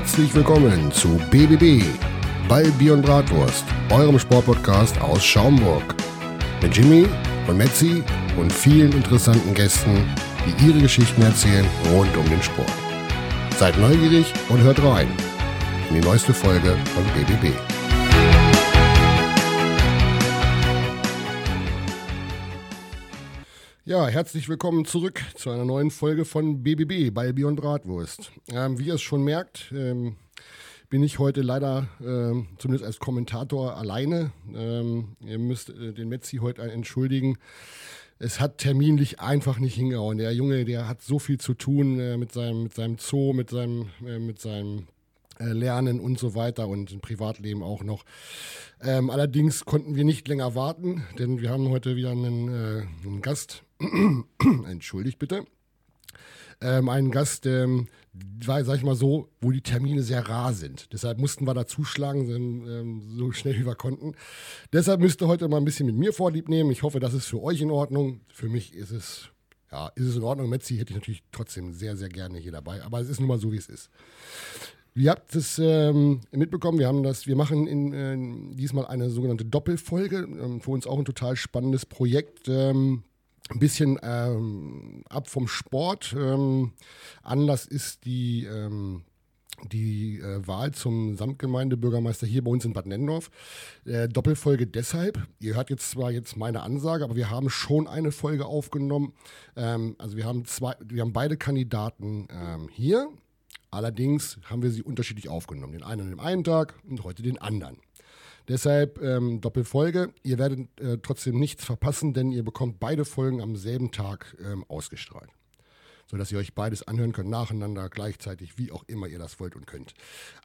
Herzlich willkommen zu BBB, Ball, Bier und Bratwurst, eurem Sportpodcast aus Schaumburg. Mit Jimmy und Metzi und vielen interessanten Gästen, die ihre Geschichten erzählen rund um den Sport. Seid neugierig und hört rein in die neueste Folge von BBB. Ja, herzlich willkommen zurück zu einer neuen Folge von BBB, bei Bier und Bratwurst. Ähm, wie ihr es schon merkt, ähm, bin ich heute leider ähm, zumindest als Kommentator alleine. Ähm, ihr müsst äh, den Metzi heute entschuldigen. Es hat terminlich einfach nicht hingehauen. Der Junge, der hat so viel zu tun äh, mit, seinem, mit seinem Zoo, mit seinem, äh, mit seinem äh, Lernen und so weiter und im Privatleben auch noch. Ähm, allerdings konnten wir nicht länger warten, denn wir haben heute wieder einen, äh, einen Gast entschuldigt bitte, ähm, einen Gast, ähm, war, sag ich mal so, wo die Termine sehr rar sind. Deshalb mussten wir da zuschlagen, ähm, so schnell wie wir konnten. Deshalb müsst ihr heute mal ein bisschen mit mir Vorlieb nehmen. Ich hoffe, das ist für euch in Ordnung. Für mich ist es, ja, ist es in Ordnung. Metzi hätte ich natürlich trotzdem sehr, sehr gerne hier dabei. Aber es ist nun mal so, wie es ist. Ihr habt es ähm, mitbekommen, wir haben das, wir machen in, äh, diesmal eine sogenannte Doppelfolge. Ähm, für uns auch ein total spannendes Projekt. Ähm, ein bisschen ähm, ab vom Sport. Ähm, Anlass ist die, ähm, die äh, Wahl zum Samtgemeindebürgermeister hier bei uns in Bad Nennendorf. Äh, Doppelfolge deshalb. Ihr hört jetzt zwar jetzt meine Ansage, aber wir haben schon eine Folge aufgenommen. Ähm, also wir haben zwei, wir haben beide Kandidaten ähm, hier. Allerdings haben wir sie unterschiedlich aufgenommen. Den einen an dem einen Tag und heute den anderen. Deshalb ähm, Doppelfolge. Ihr werdet äh, trotzdem nichts verpassen, denn ihr bekommt beide Folgen am selben Tag ähm, ausgestrahlt. Sodass ihr euch beides anhören könnt, nacheinander, gleichzeitig, wie auch immer ihr das wollt und könnt.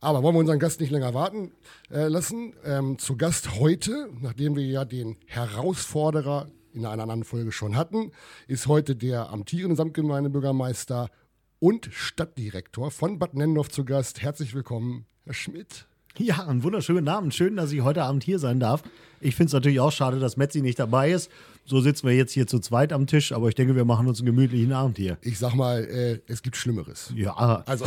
Aber wollen wir unseren Gast nicht länger warten äh, lassen? Ähm, zu Gast heute, nachdem wir ja den Herausforderer in einer anderen Folge schon hatten, ist heute der amtierende Samtgemeindebürgermeister und Stadtdirektor von Bad Nennendorf zu Gast. Herzlich willkommen, Herr Schmidt. Ja, einen wunderschönen Abend. Schön, dass ich heute Abend hier sein darf. Ich finde es natürlich auch schade, dass Metzi nicht dabei ist. So sitzen wir jetzt hier zu zweit am Tisch, aber ich denke, wir machen uns einen gemütlichen Abend hier. Ich sag mal, äh, es gibt Schlimmeres. Ja, also.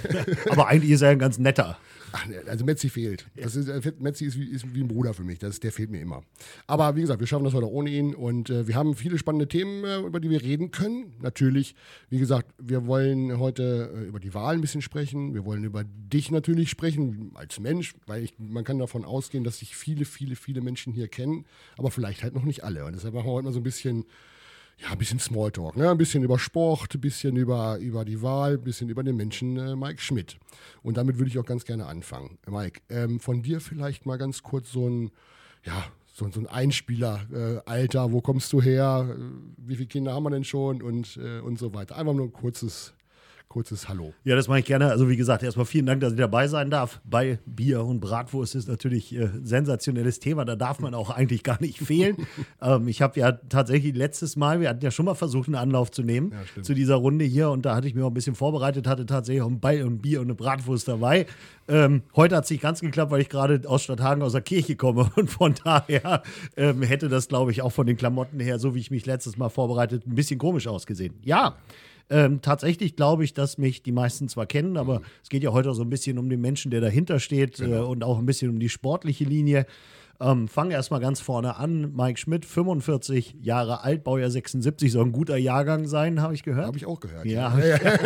aber eigentlich ist er ein ganz netter. Ach, also Metzi fehlt. Das ist, äh, Metzi ist wie, ist wie, ein Bruder für mich. Das, der fehlt mir immer. Aber wie gesagt, wir schaffen das heute ohne ihn und äh, wir haben viele spannende Themen, äh, über die wir reden können. Natürlich, wie gesagt, wir wollen heute äh, über die Wahl ein bisschen sprechen. Wir wollen über dich natürlich sprechen als Mensch, weil ich, man kann davon ausgehen, dass sich viele, viele, viele Menschen hier kennen, aber vielleicht halt noch nicht alle. Und deshalb machen wir heute mal so ein bisschen ja, ein bisschen Smalltalk, ne? ein bisschen über Sport, ein bisschen über, über die Wahl, ein bisschen über den Menschen äh, Mike Schmidt. Und damit würde ich auch ganz gerne anfangen. Mike, ähm, von dir vielleicht mal ganz kurz so ein, ja, so, so ein Einspieler, äh, Alter, wo kommst du her, äh, wie viele Kinder haben wir denn schon und, äh, und so weiter. Einfach nur ein kurzes kurzes Hallo. Ja, das mache ich gerne. Also wie gesagt, erstmal vielen Dank, dass ich dabei sein darf. Bei Bier und Bratwurst ist natürlich äh, sensationelles Thema. Da darf man auch eigentlich gar nicht fehlen. ähm, ich habe ja tatsächlich letztes Mal, wir hatten ja schon mal versucht, einen Anlauf zu nehmen ja, zu dieser Runde hier und da hatte ich mir auch ein bisschen vorbereitet, hatte tatsächlich auch ein Ball und Bier und eine Bratwurst dabei. Ähm, heute hat es nicht ganz geklappt, weil ich gerade aus Stadthagen aus der Kirche komme und von daher ähm, hätte das, glaube ich, auch von den Klamotten her, so wie ich mich letztes Mal vorbereitet, ein bisschen komisch ausgesehen. Ja. Ähm, tatsächlich glaube ich, dass mich die meisten zwar kennen, aber mhm. es geht ja heute auch so ein bisschen um den Menschen, der dahinter steht genau. äh, und auch ein bisschen um die sportliche Linie. Ähm, fangen erstmal ganz vorne an. Mike Schmidt, 45 Jahre alt, Baujahr 76, soll ein guter Jahrgang sein, habe ich gehört. Habe ich auch gehört. Ja. ja.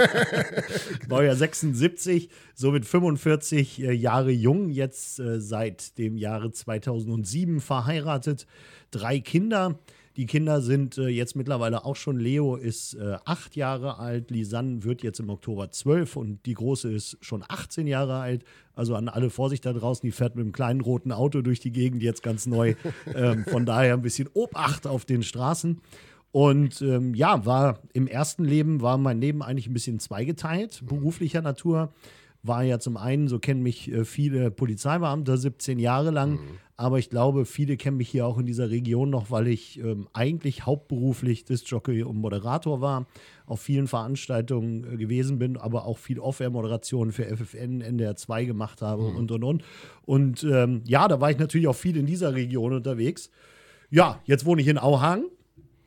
Baujahr 76, somit 45 äh, Jahre jung, jetzt äh, seit dem Jahre 2007 verheiratet, drei Kinder. Die Kinder sind äh, jetzt mittlerweile auch schon, Leo ist äh, acht Jahre alt, Lisanne wird jetzt im Oktober zwölf und die Große ist schon 18 Jahre alt. Also an alle Vorsicht da draußen, die fährt mit einem kleinen roten Auto durch die Gegend, jetzt ganz neu. ähm, von daher ein bisschen Obacht auf den Straßen. Und ähm, ja, war im ersten Leben war mein Leben eigentlich ein bisschen zweigeteilt, beruflicher Natur war ja zum einen, so kennen mich äh, viele Polizeibeamte 17 Jahre lang, mhm. aber ich glaube, viele kennen mich hier auch in dieser Region noch, weil ich ähm, eigentlich hauptberuflich Disc-Jockey und Moderator war, auf vielen Veranstaltungen äh, gewesen bin, aber auch viel Off-Air-Moderationen für FFN, NDR 2 gemacht habe mhm. und und und. Und ähm, ja, da war ich natürlich auch viel in dieser Region unterwegs. Ja, jetzt wohne ich in Auhang.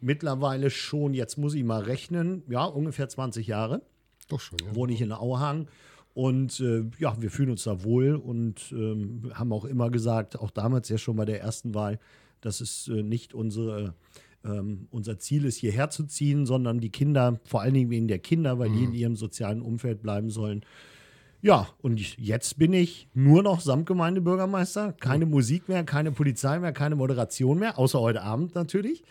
Mittlerweile schon, jetzt muss ich mal rechnen, ja, ungefähr 20 Jahre. Doch schon, ja. Wohne ich in Auhang Und äh, ja, wir fühlen uns da wohl und ähm, haben auch immer gesagt, auch damals ja schon bei der ersten Wahl, dass es äh, nicht unsere, ähm, unser Ziel ist, hierher zu ziehen, sondern die Kinder, vor allen Dingen wegen der Kinder, weil die in ihrem sozialen Umfeld bleiben sollen. Ja, und ich- jetzt bin ich nur noch Samtgemeindebürgermeister. Keine Musik mehr, keine Polizei mehr, keine Moderation mehr, außer heute Abend natürlich.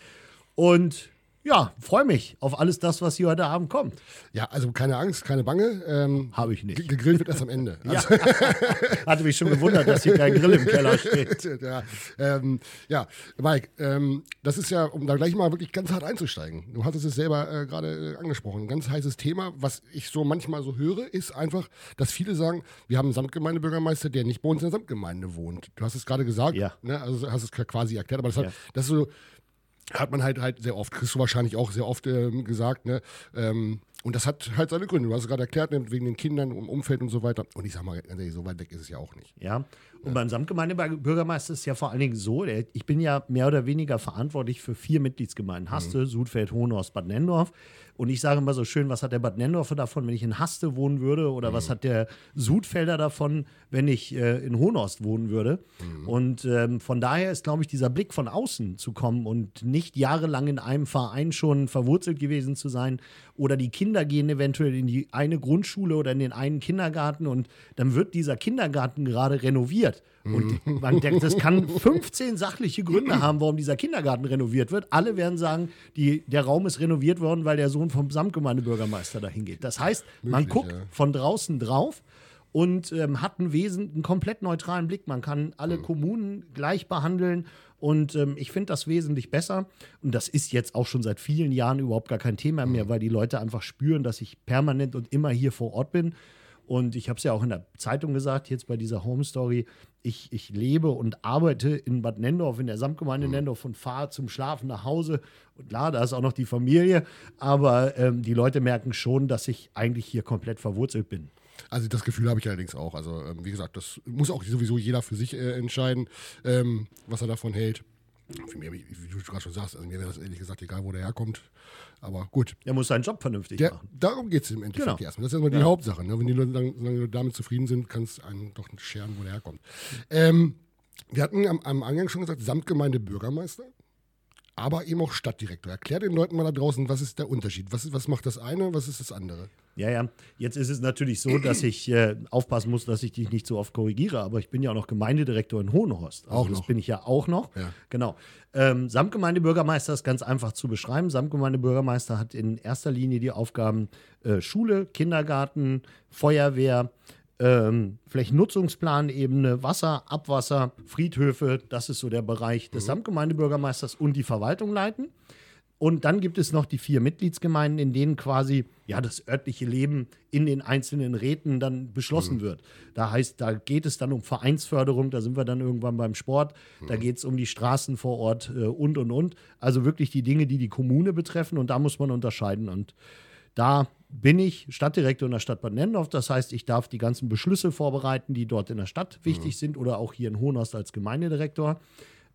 Und ja, freue mich auf alles das, was hier heute Abend kommt. Ja, also keine Angst, keine Bange. Ähm, Habe ich nicht. ge- gegrillt wird erst am Ende. Ja. Hatte mich schon gewundert, dass hier kein Grill im Keller steht. ja, ähm, ja, Mike, ähm, das ist ja, um da gleich mal wirklich ganz hart einzusteigen. Du hattest es selber äh, gerade äh, angesprochen. Ein ganz heißes Thema, was ich so manchmal so höre, ist einfach, dass viele sagen, wir haben einen Samtgemeindebürgermeister, der nicht bei uns in der Samtgemeinde wohnt. Du hast es gerade gesagt, Ja. ne? also hast es quasi erklärt, aber das, hat, Ja. das ist so, hat man halt halt sehr oft, kriegst du wahrscheinlich auch sehr oft ähm, gesagt, ne? Ähm, und das hat halt seine Gründe. Du hast es gerade erklärt, ne, wegen den Kindern, um Umfeld und so weiter. Und ich sag mal, so weit weg ist es ja auch nicht. Ja, und beim Samtgemeindebürgermeister ist es ja vor allen Dingen so, der, ich bin ja mehr oder weniger verantwortlich für vier Mitgliedsgemeinden. Haste, Sudfeld, Hohenhorst, Bad Nendorf. Und ich sage immer so schön, was hat der Bad Nendorfer davon, wenn ich in Haste wohnen würde? Oder was hat der Sudfelder davon, wenn ich äh, in Hohenhorst wohnen würde? Und ähm, von daher ist, glaube ich, dieser Blick von außen zu kommen und nicht jahrelang in einem Verein schon verwurzelt gewesen zu sein. Oder die Kinder gehen eventuell in die eine Grundschule oder in den einen Kindergarten und dann wird dieser Kindergarten gerade renoviert. Und man denkt, das kann 15 sachliche Gründe haben, warum dieser Kindergarten renoviert wird. Alle werden sagen, die, der Raum ist renoviert worden, weil der Sohn vom Samtgemeindebürgermeister dahin geht. Das heißt, man Möglich, guckt ja. von draußen drauf und ähm, hat einen, Wesen, einen komplett neutralen Blick. Man kann alle Kommunen gleich behandeln und ähm, ich finde das wesentlich besser. Und das ist jetzt auch schon seit vielen Jahren überhaupt gar kein Thema mehr, weil die Leute einfach spüren, dass ich permanent und immer hier vor Ort bin. Und ich habe es ja auch in der Zeitung gesagt, jetzt bei dieser Home Story, ich, ich lebe und arbeite in Bad Nendorf, in der Samtgemeinde Nendorf und fahre zum Schlafen nach Hause. Und klar, da ist auch noch die Familie, aber ähm, die Leute merken schon, dass ich eigentlich hier komplett verwurzelt bin. Also das Gefühl habe ich allerdings auch. Also ähm, wie gesagt, das muss auch sowieso jeder für sich äh, entscheiden, ähm, was er davon hält. Für mich, wie du gerade schon sagst, also mir wäre das ehrlich gesagt egal, wo der herkommt. Aber gut, Er muss seinen Job vernünftig der, machen. darum geht es im Endeffekt Genau. erstmal. Das ist erstmal die Hauptsache. Ne? Wenn die Leute solange damit zufrieden sind, kann es einen doch scheren, wo der herkommt. Ähm, wir hatten am, am Eingang schon gesagt, Samtgemeinde Bürgermeister, aber eben auch Stadtdirektor. Erklär den Leuten mal da draußen, was ist der Unterschied? Was, was macht das eine, was ist das andere? Ja, ja. Jetzt ist es natürlich so, dass ich äh, aufpassen muss, dass ich dich nicht so oft korrigiere, aber ich bin ja auch noch Gemeindedirektor in Hohenhorst. Also Auch das noch. bin ich ja auch noch. Ja. Genau. Ähm, Samtgemeindebürgermeister ist ganz einfach zu beschreiben. Samtgemeindebürgermeister hat in erster Linie die Aufgaben äh, Schule, Kindergarten, Feuerwehr, ähm, Flächennutzungsplanebene, Wasser, Abwasser, Friedhöfe. Das ist so der Bereich des Samtgemeindebürgermeisters und die Verwaltung leiten. Und dann gibt es noch die vier Mitgliedsgemeinden, in denen quasi ja das örtliche Leben in den einzelnen Räten dann beschlossen wird. Da heißt, da geht es dann um Vereinsförderung, da sind wir dann irgendwann beim Sport, da geht es um die Straßen vor Ort äh, und und und. Also wirklich die Dinge, die die Kommune betreffen und da muss man unterscheiden. Und da bin ich Stadtdirektor in der Stadt Bad Nendorf. Das heißt, ich darf die ganzen Beschlüsse vorbereiten, die dort in der Stadt wichtig sind oder auch hier in Hohenhorst als Gemeindedirektor.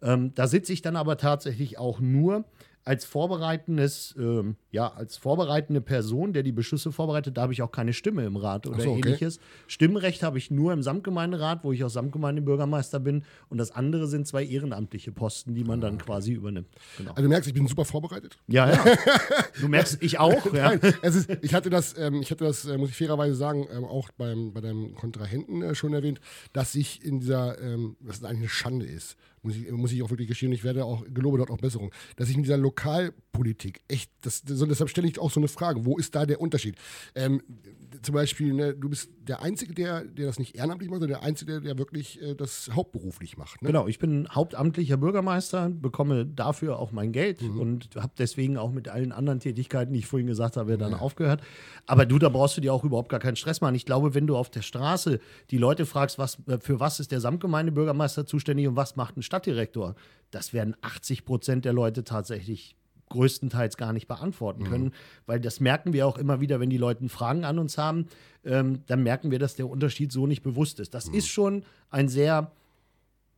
Ähm, da sitze ich dann aber tatsächlich auch nur als vorbereitendes, ähm, ja, als vorbereitende Person, der die Beschlüsse vorbereitet, da habe ich auch keine Stimme im Rat oder so, okay. ähnliches. Stimmrecht habe ich nur im Samtgemeinderat, wo ich auch Samtgemeindebürgermeister bin. Und das andere sind zwei ehrenamtliche Posten, die man dann quasi übernimmt. Genau. Also du merkst, ich bin super vorbereitet. Ja, ja. Du merkst, ich auch. Ja. Nein, es ist, ich hatte das, ähm, ich hatte das, äh, muss ich fairerweise sagen, ähm, auch beim, bei deinem Kontrahenten äh, schon erwähnt, dass ich in dieser, ähm, dass es eigentlich eine Schande ist, muss ich, muss ich auch wirklich gestehen, ich werde auch, gelobe dort auch Besserung, dass ich in dieser Lokalpolitik echt, das, so, deshalb stelle ich auch so eine Frage, wo ist da der Unterschied? Ähm, zum Beispiel, ne, du bist der Einzige, der, der das nicht ehrenamtlich macht, sondern der Einzige, der, der wirklich äh, das hauptberuflich macht. Ne? Genau, ich bin hauptamtlicher Bürgermeister, bekomme dafür auch mein Geld und habe deswegen auch mit allen anderen Tätigkeiten, die ich vorhin gesagt habe, dann aufgehört. Aber du, da brauchst du dir auch überhaupt gar keinen Stress machen. Ich glaube, wenn du auf der Straße die Leute fragst, was, äh, für was ist der Samtgemeindebürgermeister zuständig und was macht ein Stadtdirektor, das werden 80 Prozent der Leute tatsächlich größtenteils gar nicht beantworten können, weil das merken wir auch immer wieder, wenn die Leute Fragen an uns haben, ähm, dann merken wir, dass der Unterschied so nicht bewusst ist. Das ist schon ein sehr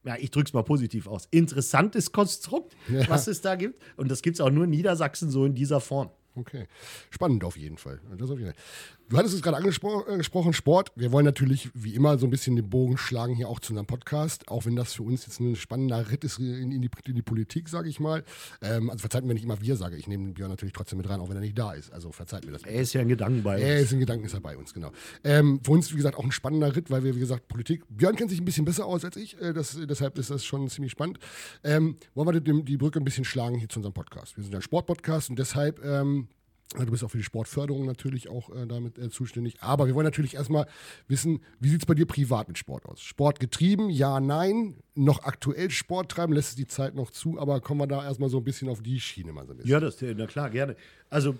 ja, ich drücke es mal positiv aus, interessantes Konstrukt, was es da gibt. Und das gibt es auch nur in Niedersachsen so in dieser Form. Okay. Spannend auf jeden Fall. Das auf jeden Fall. Du hattest es gerade angesprochen, Sport. Wir wollen natürlich wie immer so ein bisschen den Bogen schlagen hier auch zu unserem Podcast, auch wenn das für uns jetzt ein spannender Ritt ist in, in, die, in die, Politik, sage ich mal. Ähm, also verzeiht mir nicht immer wir, sage ich. nehme den Björn natürlich trotzdem mit rein, auch wenn er nicht da ist. Also verzeiht mir das. Er ist ja ein Gedanken bei uns. Er ist ein Gedanken ist er bei uns, genau. Ähm, für uns, wie gesagt, auch ein spannender Ritt, weil wir, wie gesagt, Politik. Björn kennt sich ein bisschen besser aus als ich, äh, das, deshalb ist das schon ziemlich spannend. Ähm, wollen wir die, die, Brücke ein bisschen schlagen hier zu unserem Podcast. Wir sind ja ein Sportpodcast und deshalb ähm, Du bist auch für die Sportförderung natürlich auch äh, damit äh, zuständig. Aber wir wollen natürlich erstmal wissen, wie sieht es bei dir privat mit Sport aus? Sport getrieben, ja, nein. Noch aktuell Sport treiben, lässt es die Zeit noch zu, aber kommen wir da erstmal so ein bisschen auf die Schiene mal so ein bisschen. Ja, das, na klar, gerne. Also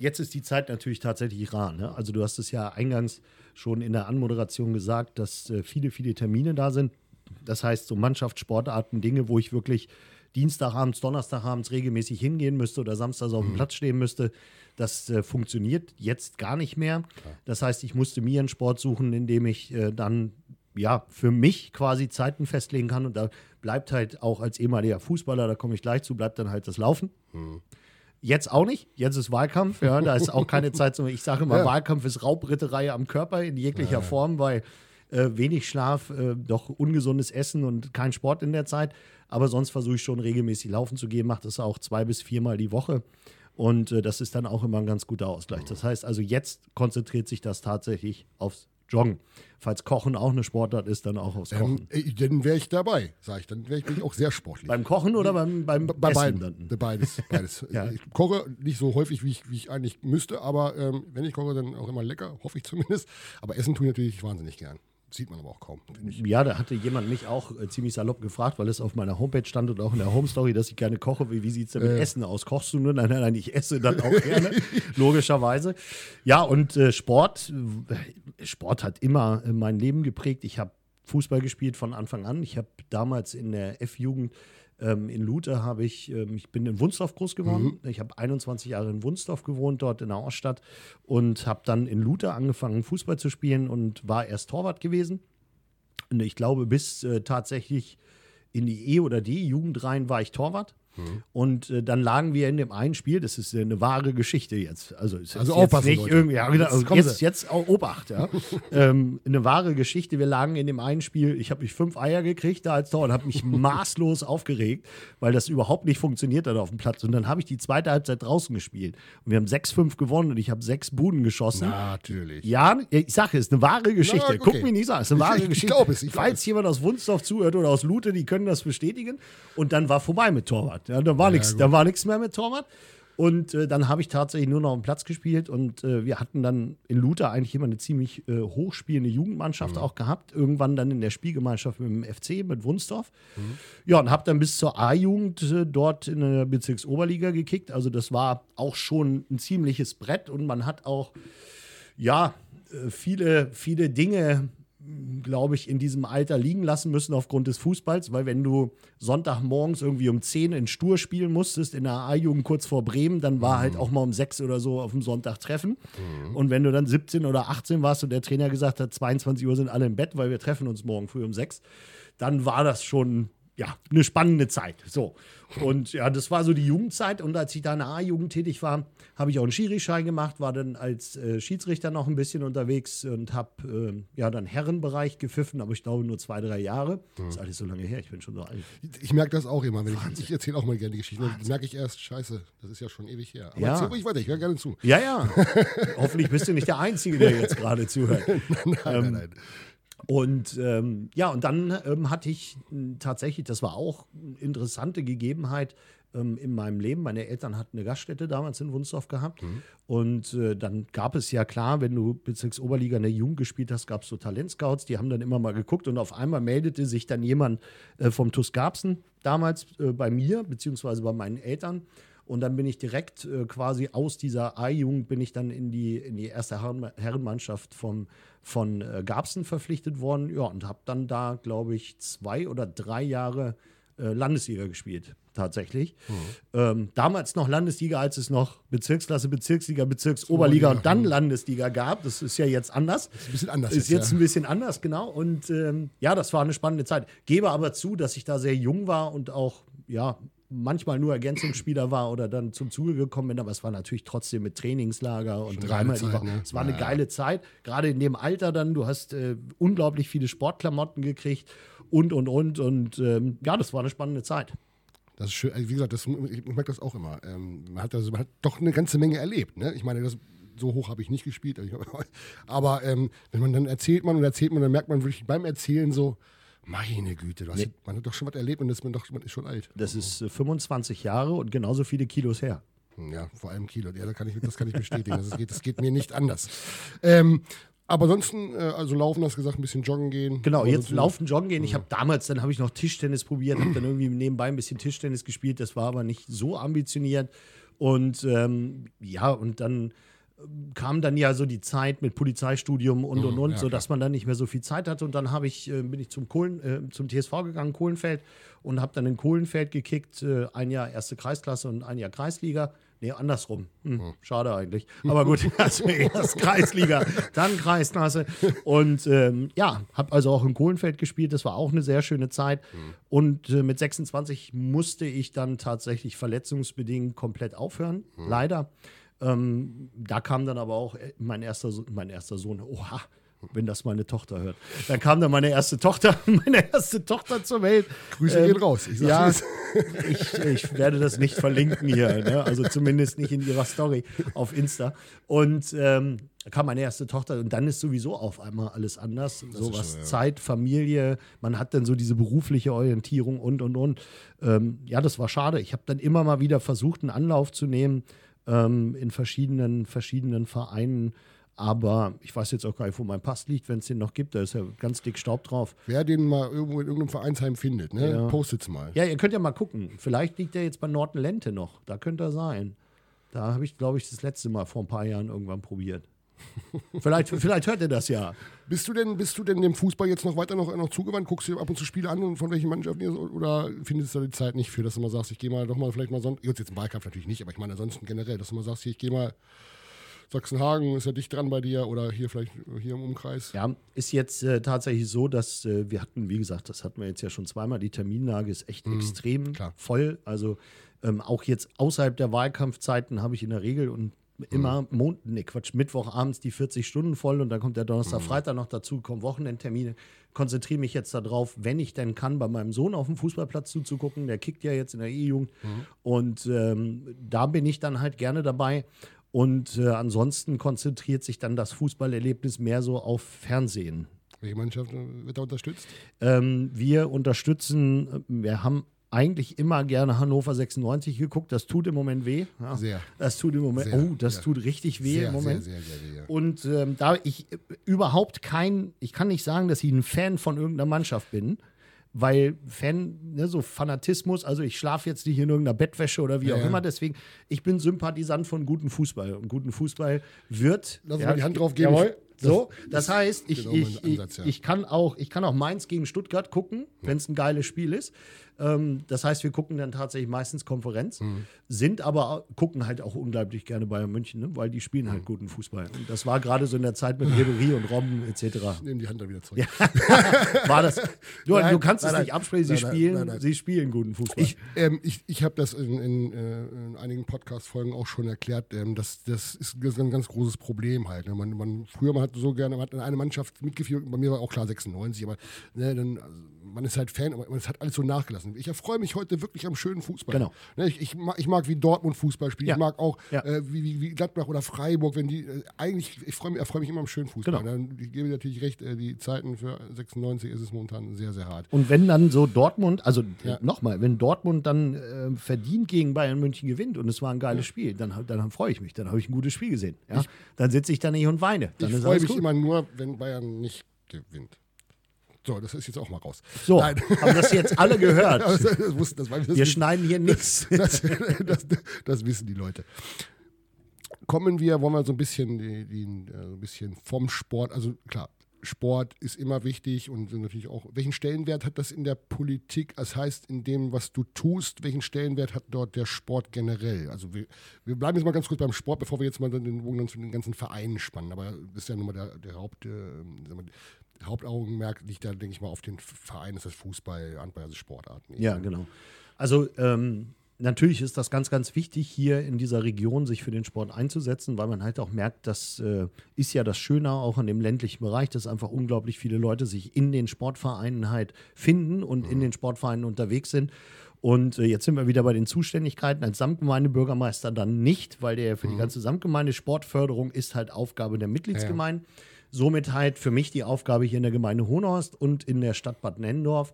jetzt ist die Zeit natürlich tatsächlich rar. Ne? Also du hast es ja eingangs schon in der Anmoderation gesagt, dass äh, viele, viele Termine da sind. Das heißt, so Mannschaftssportarten, Dinge, wo ich wirklich Dienstagabends, Donnerstagabends regelmäßig hingehen müsste oder samstags auf dem mhm. Platz stehen müsste. Das äh, funktioniert jetzt gar nicht mehr. Klar. Das heißt, ich musste mir einen Sport suchen, in dem ich äh, dann ja für mich quasi Zeiten festlegen kann. Und da bleibt halt auch als ehemaliger Fußballer, da komme ich gleich zu, bleibt dann halt das Laufen. Mhm. Jetzt auch nicht. Jetzt ist Wahlkampf. Ja, da ist auch keine Zeit. Zum, ich sage immer, ja. Wahlkampf ist Raubritterei am Körper in jeglicher ja. Form, weil äh, wenig Schlaf, äh, doch ungesundes Essen und kein Sport in der Zeit. Aber sonst versuche ich schon regelmäßig laufen zu gehen, mache das auch zwei bis viermal die Woche. Und äh, das ist dann auch immer ein ganz guter Ausgleich. Das heißt also, jetzt konzentriert sich das tatsächlich aufs Joggen. Falls Kochen auch eine Sportart ist, dann auch aufs ähm, Kochen. Ähm, dann wäre ich dabei, sage ich. Dann wäre ich, bin ich auch sehr sportlich. Beim Kochen oder beim, beim Bei Essen beiden, dann? Beides. beides. ja. Ich koche nicht so häufig, wie ich, wie ich eigentlich müsste, aber ähm, wenn ich koche, dann auch immer lecker, hoffe ich zumindest. Aber Essen tue ich natürlich wahnsinnig gern. Sieht man aber auch kaum. Ja, da hatte jemand mich auch äh, ziemlich salopp gefragt, weil es auf meiner Homepage stand und auch in der Home Story, dass ich gerne koche. Wie, wie sieht es denn mit äh. Essen aus? Kochst du nur? Nein, nein, nein, ich esse dann auch gerne, logischerweise. Ja, und äh, Sport, äh, Sport hat immer äh, mein Leben geprägt. Ich habe Fußball gespielt von Anfang an. Ich habe damals in der F-Jugend ähm, in Lute habe ich, ähm, ich bin in Wunsdorf groß geworden. Mhm. Ich habe 21 Jahre in Wunsdorf gewohnt, dort in der Oststadt und habe dann in Lute angefangen, Fußball zu spielen und war erst Torwart gewesen. Und ich glaube, bis äh, tatsächlich in die E- oder D-Jugend rein war ich Torwart. Mhm. Und äh, dann lagen wir in dem einen Spiel, das ist eine wahre Geschichte jetzt. Also, ist also jetzt aufpassen, nicht Leute. irgendwie, ja, genau, also jetzt, jetzt Obacht, ja. ähm, eine wahre Geschichte. Wir lagen in dem einen Spiel, ich habe mich fünf Eier gekriegt da als Tor und habe mich maßlos aufgeregt, weil das überhaupt nicht funktioniert hat auf dem Platz. Und dann habe ich die zweite Halbzeit draußen gespielt. Und wir haben 6-5 gewonnen und ich habe sechs Buden geschossen. Natürlich. Ja, ich sage es, ist eine wahre Geschichte. Na, okay. Guck mich nicht an, es ist eine wahre ich, Geschichte. Ich glaube es. Ich Falls jemand aus Wunsdorf zuhört oder aus Lute, die können das bestätigen. Und dann war vorbei mit Torwart. Ja, da war ja, nichts, mehr mit Torwart. Und äh, dann habe ich tatsächlich nur noch einen Platz gespielt und äh, wir hatten dann in Luther eigentlich immer eine ziemlich äh, hochspielende Jugendmannschaft mhm. auch gehabt. Irgendwann dann in der Spielgemeinschaft mit dem FC, mit Wunsdorf. Mhm. Ja, und habe dann bis zur A-Jugend äh, dort in der Bezirksoberliga gekickt. Also das war auch schon ein ziemliches Brett und man hat auch, ja, äh, viele, viele Dinge glaube ich, in diesem Alter liegen lassen müssen aufgrund des Fußballs, weil wenn du Sonntagmorgens irgendwie um 10 in Stur spielen musstest, in der A-Jugend kurz vor Bremen, dann war halt mhm. halt auch mal um 6 oder so auf dem Sonntag Treffen. Mhm. Und wenn du dann 17 oder 18 warst und der Trainer gesagt hat, 22 Uhr sind alle im Bett, weil wir treffen uns morgen früh um 6, dann war das schon ja, eine spannende Zeit. So. Und ja, das war so die Jugendzeit. Und als ich da in der A-Jugend tätig war, habe ich auch einen Schiri-Schein gemacht, war dann als äh, Schiedsrichter noch ein bisschen unterwegs und habe äh, ja dann Herrenbereich gepfiffen, aber ich glaube nur zwei, drei Jahre. Mhm. Das ist alles so lange her, ich bin schon so alt. Ich, ich merke das auch immer, wenn ich, ich erzähle auch mal gerne die Geschichte. Dann merke ich erst, scheiße, das ist ja schon ewig her. Aber ja. erzähl ruhig weiter, ich höre gerne zu. Ja, ja. Hoffentlich bist du nicht der Einzige, der jetzt gerade zuhört. nein, ähm, nein, nein. Und ähm, ja, und dann ähm, hatte ich tatsächlich, das war auch eine interessante Gegebenheit ähm, in meinem Leben. Meine Eltern hatten eine Gaststätte damals in Wunsdorf gehabt. Mhm. Und äh, dann gab es ja klar, wenn du Bezirksoberliga in der Jugend gespielt hast, gab es so Talentscouts, die haben dann immer mal geguckt und auf einmal meldete sich dann jemand äh, vom TuS Garbsen damals äh, bei mir, beziehungsweise bei meinen Eltern. Und dann bin ich direkt äh, quasi aus dieser A-Jugend bin ich dann in die, in die erste Herren Herrenmannschaft vom, von äh, Garbsen verpflichtet worden. Ja, und habe dann da, glaube ich, zwei oder drei Jahre äh, Landesliga gespielt, tatsächlich. Mhm. Ähm, damals noch Landesliga, als es noch Bezirksklasse, Bezirksliga, Bezirksoberliga und dann Landesliga gab. Das ist ja jetzt anders. Ist ein bisschen anders. Ist jetzt, jetzt ja. ein bisschen anders, genau. Und ähm, ja, das war eine spannende Zeit. Gebe aber zu, dass ich da sehr jung war und auch, ja, manchmal nur Ergänzungsspieler war oder dann zum Zuge gekommen bin, aber es war natürlich trotzdem mit Trainingslager und dreimal. Ne? Es war eine ja. geile Zeit, gerade in dem Alter dann. Du hast äh, unglaublich viele Sportklamotten gekriegt und und und und ähm, ja, das war eine spannende Zeit. Das ist schön. Also wie gesagt, das, ich merke das auch immer. Ähm, man, hat das, man hat doch eine ganze Menge erlebt. Ne? Ich meine, das, so hoch habe ich nicht gespielt. Aber ähm, wenn man dann erzählt man und erzählt man, dann merkt man wirklich beim Erzählen so, meine Güte, nee. man hat doch schon was erlebt und ist man, doch, man ist schon alt. Das ist 25 äh, Jahre und genauso viele Kilos her. Ja, vor allem Kilo. Ja, das kann ich, das kann ich bestätigen. Das geht, das geht mir nicht anders. Ähm, aber ansonsten, äh, also laufen, hast du gesagt, ein bisschen joggen gehen. Genau, jetzt laufen, joggen gehen. Ich habe damals, dann habe ich noch Tischtennis probiert, habe dann irgendwie nebenbei ein bisschen Tischtennis gespielt. Das war aber nicht so ambitioniert. Und ähm, ja, und dann kam dann ja so die Zeit mit Polizeistudium und und mhm, und, ja, sodass man dann nicht mehr so viel Zeit hatte. Und dann habe ich, äh, bin ich zum Kohlen, äh, zum TSV gegangen, Kohlenfeld, und habe dann in Kohlenfeld gekickt, äh, ein Jahr erste Kreisklasse und ein Jahr Kreisliga. Nee, andersrum. Hm, mhm. Schade eigentlich. Aber gut, also erst Kreisliga, dann Kreisklasse. Und ähm, ja, habe also auch in Kohlenfeld gespielt. Das war auch eine sehr schöne Zeit. Mhm. Und äh, mit 26 musste ich dann tatsächlich verletzungsbedingt komplett aufhören. Mhm. Leider. Ähm, da kam dann aber auch äh, mein erster, mein erster Sohn, oha, wenn das meine Tochter hört. Dann kam dann meine erste Tochter, meine erste Tochter zur Welt. Grüße ähm, gehen raus. Ich ja, ich, ich, werde das nicht verlinken hier, ne? also zumindest nicht in ihrer Story auf Insta. Und ähm, da kam meine erste Tochter und dann ist sowieso auf einmal alles anders. Das so was ja. Zeit, Familie, man hat dann so diese berufliche Orientierung und und und. Ähm, ja, das war schade. Ich habe dann immer mal wieder versucht, einen Anlauf zu nehmen ähm, in verschiedenen, verschiedenen Vereinen. Aber ich weiß jetzt auch gar nicht, wo mein Pass liegt, wenn es den noch gibt. Da ist ja ganz dick Staub drauf. Wer den mal irgendwo in irgendeinem Vereinsheim findet, ne? Ja. postet's mal. Ja, ihr könnt ja mal gucken. Vielleicht liegt der jetzt bei Norton Lente noch. Da könnte er sein. Da habe ich, glaube ich, das letzte Mal vor ein paar Jahren irgendwann probiert vielleicht, vielleicht hört er das ja. Bist du denn, bist du denn dem Fußball jetzt noch weiter noch, noch zugewandt? Guckst du dir ab und zu Spiele an und von welchen Mannschaften oder findest du da die Zeit nicht für, dass du mal sagst, ich gehe mal doch mal vielleicht mal sonst, jetzt im Wahlkampf natürlich nicht, aber ich meine ansonsten generell, dass du mal sagst, hier, ich gehe mal Sachsenhagen ist ja dicht dran bei dir oder hier vielleicht hier im Umkreis? Ja, ist jetzt äh, tatsächlich so, dass äh, wir hatten, wie gesagt, das hatten wir jetzt ja schon zweimal, die Terminlage ist echt mhm, extrem klar. voll. Also ähm, auch jetzt außerhalb der Wahlkampfzeiten habe ich in der Regel und immer mhm. Mond, nee, Quatsch, Mittwochabends die 40 Stunden voll und dann kommt der Donnerstag, mhm. Freitag noch dazu, kommen Wochenendtermine. Konzentriere mich jetzt darauf, wenn ich denn kann, bei meinem Sohn auf dem Fußballplatz zuzugucken. Der kickt ja jetzt in der E-Jugend mhm. und ähm, da bin ich dann halt gerne dabei. Und äh, ansonsten konzentriert sich dann das Fußballerlebnis mehr so auf Fernsehen. Welche Mannschaft äh, wird da unterstützt? Ähm, wir unterstützen, äh, wir haben eigentlich immer gerne Hannover 96 geguckt. Das tut im Moment weh. Ja, sehr. Das tut im Moment. Sehr, oh, das ja. tut richtig weh sehr, im Moment. Sehr, sehr, sehr, sehr, Und ähm, da ich überhaupt kein, ich kann nicht sagen, dass ich ein Fan von irgendeiner Mannschaft bin, weil Fan, ne, so Fanatismus, also ich schlafe jetzt nicht in irgendeiner Bettwäsche oder wie ja, auch immer, deswegen, ich bin Sympathisant von gutem Fußball. Und guten Fußball wird. Lass uns mal die Hand drauf geben. Jawohl. So, das, das heißt, ich, genau ich, Ansatz, ja. ich, kann auch, ich kann auch Mainz gegen Stuttgart gucken, wenn es ein geiles Spiel ist. Ähm, das heißt, wir gucken dann tatsächlich meistens Konferenz, mhm. sind aber, gucken halt auch unglaublich gerne Bayern München, ne? weil die spielen halt mhm. guten Fußball. Und das war gerade so in der Zeit mit Ribery und Robben etc. Ich nehme die Hand da wieder zurück. Ja. war das, du, nein, du kannst nein, es nicht absprechen, sie, spielen, sie spielen guten Fußball. Ich, ähm, ich, ich habe das in, in, äh, in einigen Podcast-Folgen auch schon erklärt, ähm, dass das ist ein ganz großes Problem halt. Ne? Man, man, früher man hat so gerne, man hat eine Mannschaft mitgeführt, bei mir war auch klar 96, aber ne, dann, also, man ist halt Fan, aber es hat alles so nachgelassen. Ich erfreue mich heute wirklich am schönen Fußball. Genau. Ne, ich, ich, mag, ich mag, wie Dortmund Fußball spielt. Ja. Ich mag auch ja. äh, wie, wie, Gladbach oder Freiburg, wenn die äh, eigentlich, ich freue mich, erfreue mich immer am schönen Fußball. Genau. Dann, ich gebe natürlich recht, äh, die Zeiten für 96 ist es momentan sehr, sehr hart. Und wenn dann so Dortmund, also ja. nochmal, wenn Dortmund dann äh, verdient gegen Bayern München gewinnt und es war ein geiles Spiel, dann, dann freue ich mich. Dann habe ich ein gutes Spiel gesehen. Ich, dann sitze ich da nicht und weine. Dann ich freue mich gut. immer nur, wenn Bayern nicht gewinnt. So, das ist jetzt auch mal raus. So, Nein. haben das jetzt alle gehört? das, das, das, Wir schneiden hier nichts. Das, wissen die Leute. Kommen wir, wollen wir so ein bisschen, die, die, äh, ein bisschen vom Sport, also klar, Sport ist immer wichtig und natürlich auch, welchen Stellenwert hat das in der Politik? Das heißt, in dem, was du tust, welchen Stellenwert hat dort der Sport generell? Also wir, wir bleiben jetzt mal ganz kurz beim Sport, bevor wir jetzt mal den Bogen zu den ganzen Vereinen spannen. Aber das ist ja nun mal der, der Haupt, äh, Hauptaugenmerk liegt da, denke ich mal, auf den Verein, ist das Fußball, Handball, also Sportarten. Ja, genau. Also ähm, natürlich ist das ganz, ganz wichtig, hier in dieser Region sich für den Sport einzusetzen, weil man halt auch merkt, das äh, ist ja das Schöne auch an dem ländlichen Bereich, dass einfach unglaublich viele Leute sich in den Sportvereinen halt finden und in den Sportvereinen unterwegs sind. Und äh, jetzt sind wir wieder bei den Zuständigkeiten. Als Samtgemeindebürgermeister dann nicht, weil der für die ganze Samtgemeinde Sportförderung ist halt Aufgabe der Mitgliedsgemeinden. Somit halt für mich die Aufgabe hier in der Gemeinde Hohenhorst und in der Stadt Bad Nennendorf.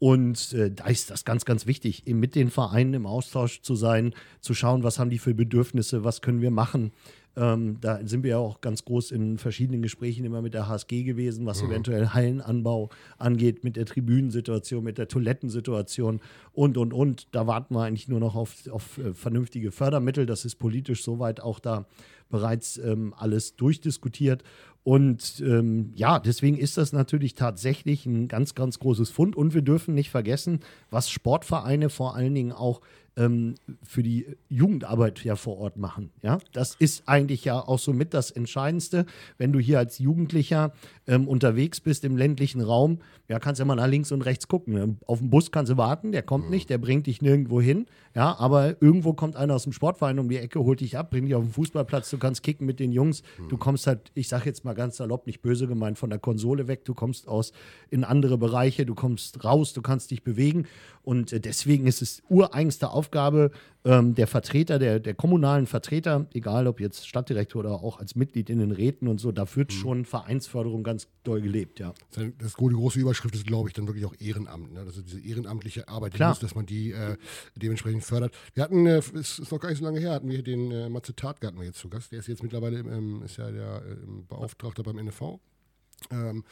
Und äh, da ist das ganz, ganz wichtig, eben mit den Vereinen im Austausch zu sein, zu schauen, was haben die für Bedürfnisse, was können wir machen. Ähm, da sind wir ja auch ganz groß in verschiedenen Gesprächen immer mit der HSG gewesen, was eventuell Hallenanbau angeht, mit der Tribünensituation, mit der Toilettensituation und, und, und. Da warten wir eigentlich nur noch auf, auf äh, vernünftige Fördermittel. Das ist politisch soweit auch da bereits ähm, alles durchdiskutiert. Und ähm, ja, deswegen ist das natürlich tatsächlich ein ganz, ganz großes Fund. Und wir dürfen nicht vergessen, was Sportvereine vor allen Dingen auch ähm, für die Jugendarbeit ja vor Ort machen. Ja, das ist eigentlich ja auch so mit das Entscheidendste. Wenn du hier als Jugendlicher ähm, unterwegs bist im ländlichen Raum, ja, kannst ja mal nach links und rechts gucken. Auf den Bus kannst du warten, der kommt nicht, der bringt dich nirgendwo hin. Ja, aber irgendwo kommt einer aus dem Sportverein um die Ecke, holt dich ab, bringt dich auf den Fußballplatz, du kannst kicken mit den Jungs. Du kommst halt, ich sag jetzt mal ganz salopp, nicht böse gemeint, von der Konsole weg. Du kommst aus in andere Bereiche, du kommst raus, du kannst dich bewegen. Und äh, deswegen ist es ureigenste Aufgabe ähm, der Vertreter, der, der kommunalen Vertreter, egal ob jetzt Stadtdirektor oder auch als Mitglied in den Räten und so, da wird schon Vereinsförderung ganz doll gelebt, ja. Das, das, die große Überschrift ist, glaube ich, dann wirklich auch Ehrenamt. Ne? Das ist diese ehrenamtliche Arbeit, die muss, dass man die äh, dementsprechend fördert. Wir hatten, äh, es ist noch gar nicht so lange her, hatten wir den äh, Matze wir jetzt zu Gast. Der ist jetzt mittlerweile, ähm, ist ja der ähm, Beauftragter beim NFV. Ähm,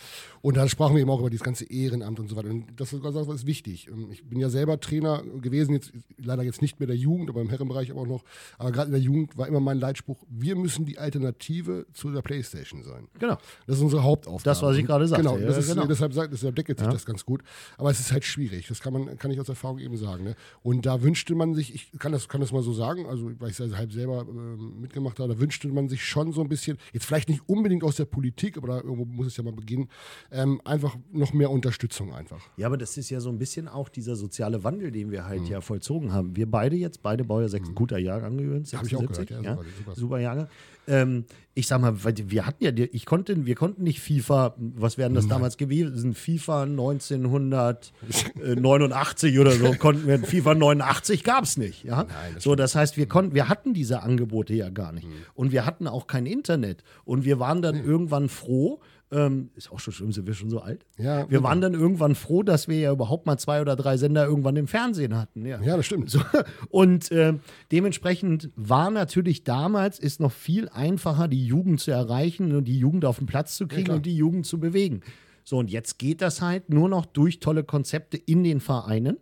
und da sprachen wir eben auch über dieses ganze Ehrenamt und so weiter. Und das ist, das ist wichtig. Ähm, Ich bin ja selber Trainer gewesen, jetzt leider jetzt nicht mehr der Jugend, aber im Herrenbereich aber auch noch. Aber gerade in der Jugend war immer mein Leitspruch: Wir müssen die Alternative zu der PlayStation sein. Genau. Das ist unsere Hauptaufgabe. Das, was ich gerade sagte. Genau, Ja, ist, genau. deshalb, sagt, deshalb deckelt sich das ganz gut. Aber es ist halt schwierig. Das kann man, kann ich aus Erfahrung eben sagen. Ne? Und da wünschte man sich, ich kann das, kann das mal so sagen, also weil ich es ja halb selber ähm, mitgemacht habe, da wünschte man sich schon so ein bisschen, jetzt vielleicht nicht unbedingt aus der Politik, aber da irgendwo muss es ja mal beginnen, ähm, einfach noch mehr Unterstützung einfach. Ja, aber das ist ja so ein bisschen auch dieser soziale Wandel, den wir halt ja vollzogen haben. Wir beide jetzt, beide Baujahr 6, guter Jahrgang übrigens, Hab ich auch 76, gehört, ja, ja, super, super. super Jahrgang. Ähm, ich sag mal, wir hatten ja, ich konnte, wir konnten nicht FIFA, was wären das damals gewesen? FIFA 1989 oder so, konnten wir, FIFA 89 gab es nicht, ja. das so, das heißt, wir konnten, wir hatten diese Angebote ja gar nicht. Und wir hatten auch kein Internet. Und wir waren dann irgendwann froh, ähm, ist auch schon schlimm, sind wir schon so alt. Ja, wir waren dann irgendwann froh, dass wir ja überhaupt mal zwei oder drei Sender irgendwann im Fernsehen hatten. Ja, Ja, das stimmt. so, und äh, dementsprechend war natürlich damals ist noch viel einfacher, die Jugend zu erreichen und die Jugend auf den Platz zu kriegen klar. und die Jugend zu bewegen. So, und jetzt geht das halt nur noch durch tolle Konzepte in den Vereinen.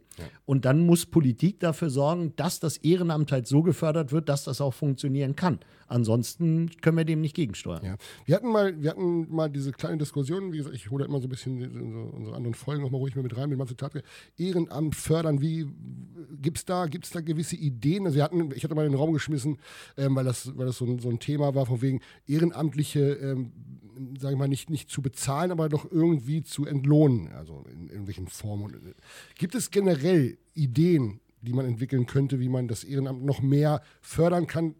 Und dann muss Politik dafür sorgen, dass das Ehrenamt halt so gefördert wird, dass das auch funktionieren kann. Ansonsten können wir dem nicht gegensteuern. Ja. Wir hatten mal, wir hatten mal diese kleine Diskussion, wie gesagt, ich hole immer so ein bisschen unsere anderen Folgen nochmal ruhig mit rein, mit Matze Tatke. Ehrenamt fördern, wie gibt es da, gibt's da gewisse Ideen? Also wir hatten, ich hatte mal in den Raum geschmissen, ähm, weil das, weil das so ein, so ein Thema war, von wegen Ehrenamtliche, ähm, sage ich mal, nicht, nicht zu bezahlen, aber doch irgendwie zu entlohnen, also in irgendwelchen Formen. Äh, Gibt es generell Ideen, die man entwickeln könnte, wie man das Ehrenamt noch mehr fördern kann,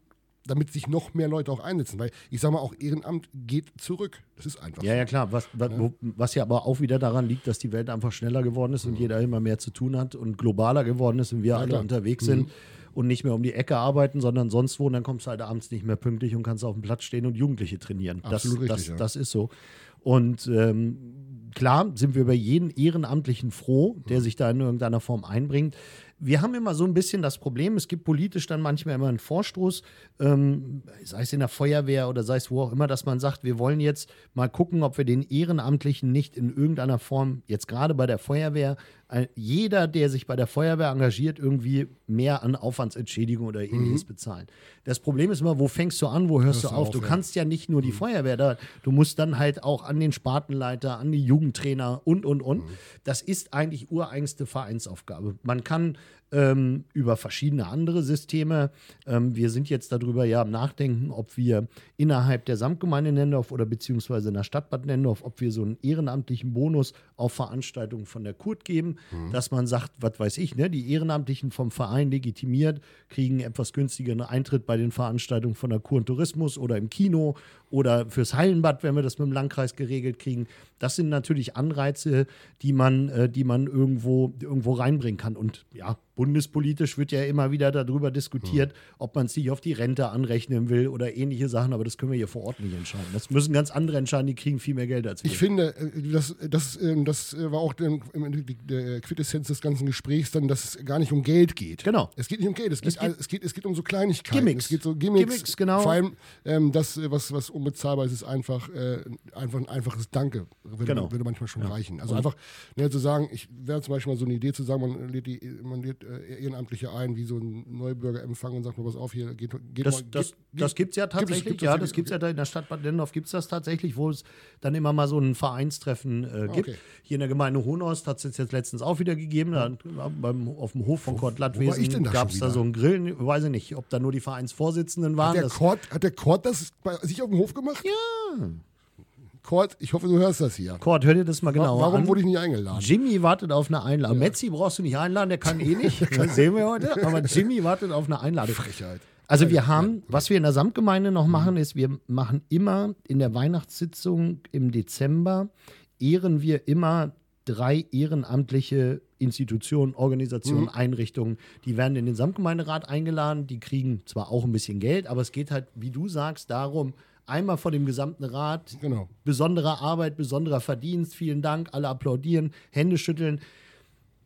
damit sich noch mehr Leute auch einsetzen. Weil ich sage mal, auch Ehrenamt geht zurück. Das ist einfach Ja, so. ja, klar. Was, was, wo- was ja aber auch wieder daran liegt, dass die Welt einfach schneller geworden ist und jeder immer mehr zu tun hat und globaler geworden ist und wir alle klar. unterwegs sind und nicht mehr um die Ecke arbeiten, sondern sonst wo. Und dann kommst du halt abends nicht mehr pünktlich und kannst auf dem Platz stehen und Jugendliche trainieren. Absolut das, richtig, das, ja. das ist so. Und ähm, klar sind wir über jeden Ehrenamtlichen froh, der sich da in irgendeiner Form einbringt. Wir haben immer so ein bisschen das Problem, es gibt politisch dann manchmal immer einen Vorstoß, ähm, sei es in der Feuerwehr oder sei es wo auch immer, dass man sagt, wir wollen jetzt mal gucken, ob wir den Ehrenamtlichen nicht in irgendeiner Form, jetzt gerade bei der Feuerwehr, jeder, der sich bei der Feuerwehr engagiert, irgendwie mehr an Aufwandsentschädigung oder ähnliches bezahlen. Das Problem ist immer, wo fängst du an, wo hörst, du du auf? auf, Du ja. kannst ja nicht nur die Feuerwehr da, du musst dann halt auch an den Spartenleiter, an die Jugendtrainer und, und, und. Das ist eigentlich ureigenste Vereinsaufgabe. Man kann ähm, über verschiedene andere Systeme. Ähm, wir sind jetzt darüber ja am Nachdenken, ob wir innerhalb der Samtgemeinde Nendorf oder beziehungsweise in der Stadtbad Nendorf, ob wir so einen ehrenamtlichen Bonus auf Veranstaltungen von der Kurt geben, mhm. dass man sagt, was weiß ich, ne, die Ehrenamtlichen vom Verein legitimiert, kriegen etwas günstigeren Eintritt bei den Veranstaltungen von der Kur und Tourismus oder im Kino oder fürs Hallenbad, wenn wir das mit dem Landkreis geregelt kriegen. Das sind natürlich Anreize, die man, äh, die man irgendwo, irgendwo reinbringen kann. Und ja, bundespolitisch wird ja immer wieder darüber diskutiert, hm. ob man es nicht auf die Rente anrechnen will oder ähnliche Sachen, aber das können wir hier vor Ort nicht entscheiden. Das müssen ganz andere entscheiden, die kriegen viel mehr Geld als wir. Ich finde, äh, das, das, ähm, das äh, war auch die Quintessenz des ganzen Gesprächs dann, dass es gar nicht um Geld geht. Genau. Es geht nicht um Geld, es geht, es geht, es geht, es geht um so Kleinigkeiten. Gimmicks. Es geht so Gimmicks. Gimmicks genau. Vor allem ähm, das, äh, was, was unbezahlbar ist, ist einfach, äh, einfach ein einfaches Danke. Würde, genau. würde manchmal schon ja. reichen. Also einfach ne, zu sagen, ich wäre zum Beispiel mal so eine Idee zu sagen, man lädt, die, man lädt äh, Ehrenamtliche ein, wie so ein Neubürgerempfang und sagt mal, was auf, hier geht, geht Das, mal, das, geht, das gibt es ja tatsächlich, gibt es, ja, das gibt es ja da in der Stadt Bad Dendorf gibt es das tatsächlich, wo es dann immer mal so ein Vereinstreffen äh, gibt. Okay. Hier in der Gemeinde Hohnost hat es jetzt letztens auch wieder gegeben, da, beim, auf dem Hof von Kurt Lattwesen gab es da so einen Grill, ich weiß ich nicht, ob da nur die Vereinsvorsitzenden waren. Hat der, Kurt, hat der Kurt das bei sich auf dem Hof gemacht? Ja. Kurt, ich hoffe, du hörst das hier. Kurt, hör dir das mal genau Warum an. wurde ich nicht eingeladen? Jimmy wartet auf eine Einladung. Ja. Metzi brauchst du nicht einladen, der kann eh nicht. Das sehen wir heute. Aber Jimmy wartet auf eine Einladung. Frechheit. Also wir haben, was wir in der Samtgemeinde noch machen, ist, wir machen immer in der Weihnachtssitzung im Dezember, ehren wir immer drei ehrenamtliche Institutionen, Organisationen, mhm. Einrichtungen. Die werden in den Samtgemeinderat eingeladen, die kriegen zwar auch ein bisschen Geld, aber es geht halt, wie du sagst, darum, einmal vor dem gesamten Rat. Genau. Besondere Arbeit, besonderer Verdienst, vielen Dank, alle applaudieren, Hände schütteln.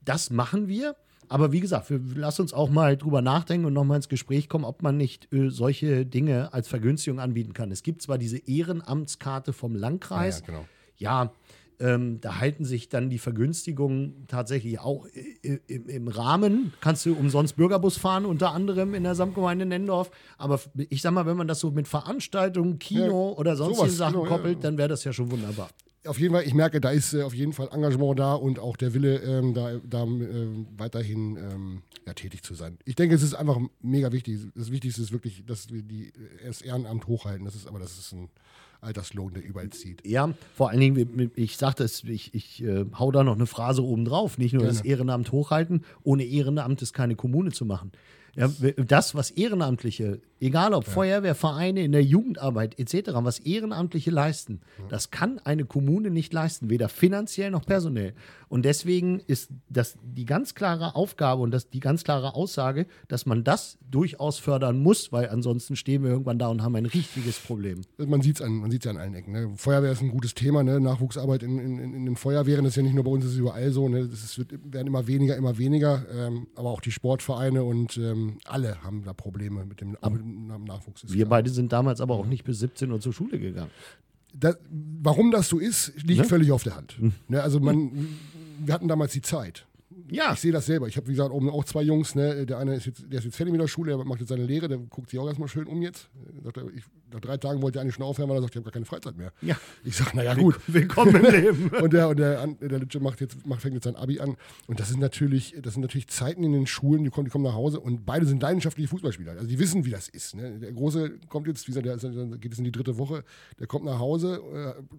Das machen wir. Aber wie gesagt, wir, lass uns auch mal drüber nachdenken und nochmal ins Gespräch kommen, ob man nicht äh, solche Dinge als Vergünstigung anbieten kann. Es gibt zwar diese Ehrenamtskarte vom Landkreis. Ja, ja, genau. ja ähm, da halten sich dann die Vergünstigungen tatsächlich auch im, im, Rahmen. Kannst du umsonst Bürgerbus fahren, unter anderem in der Samtgemeinde Nendorf. Aber ich sag mal, wenn man das so mit Veranstaltungen, Kino ja, oder sonstigen Sachen genau, koppelt, ja. dann wäre das ja schon wunderbar. Auf jeden Fall, ich merke, da ist äh, auf jeden Fall Engagement da und auch der Wille, ähm, da, da äh, weiterhin ähm, ja, tätig zu sein. Ich denke, es ist einfach mega wichtig. Das Wichtigste ist wirklich, dass wir die, äh, das Ehrenamt hochhalten. Das ist aber das ist ein Alterslohn, der überall zieht. Ja, vor allen Dingen, ich sagte es, ich, ich äh, hau da noch eine Phrase oben drauf. Nicht nur Gerne. das Ehrenamt hochhalten, ohne Ehrenamt ist keine Kommune zu machen. Ja, das, was Ehrenamtliche, egal ob ja. Feuerwehr, Vereine in der Jugendarbeit etc., was Ehrenamtliche leisten, ja. das kann eine Kommune nicht leisten, weder finanziell noch personell. Und deswegen ist das die ganz klare Aufgabe und das die ganz klare Aussage, dass man das durchaus fördern muss, weil ansonsten stehen wir irgendwann da und haben ein richtiges Problem. Man sieht es an, an allen Ecken. Ne? Feuerwehr ist ein gutes Thema, ne? Nachwuchsarbeit in, in, in, den Feuerwehren ist ja nicht nur bei uns, es ist überall so. Ne? Es wird, werden immer weniger, immer weniger. Ähm, aber auch die Sportvereine und ähm, alle haben da Probleme mit dem, mit dem Nachwuchs. Wir klar. beide sind damals aber auch nicht bis 17 Uhr zur Schule gegangen. Das, warum das so ist, liegt ne? völlig auf der Hand. Hm. Ne, also man, wir hatten damals die Zeit. Ja. Ich sehe das selber. Ich habe, wie gesagt, oben auch zwei Jungs. Ne? Der eine ist jetzt, der ist jetzt fertig mit der Schule, der macht jetzt seine Lehre, der guckt sich auch erstmal schön um jetzt. Sagt er, ich, nach drei Tagen wollte er eigentlich schon aufhören, weil er sagt, ich habe gar keine Freizeit mehr. Ja. Ich sage, naja, gut. Willkommen im Leben. und der, und der, der Litsche macht jetzt, macht, fängt jetzt sein Abi an. Und das sind natürlich, das sind natürlich Zeiten in den Schulen, die kommen, die kommen nach Hause und beide sind leidenschaftliche Fußballspieler. Also die wissen, wie das ist. Ne? Der Große kommt jetzt, wie gesagt, der, der geht jetzt in die dritte Woche, der kommt nach Hause,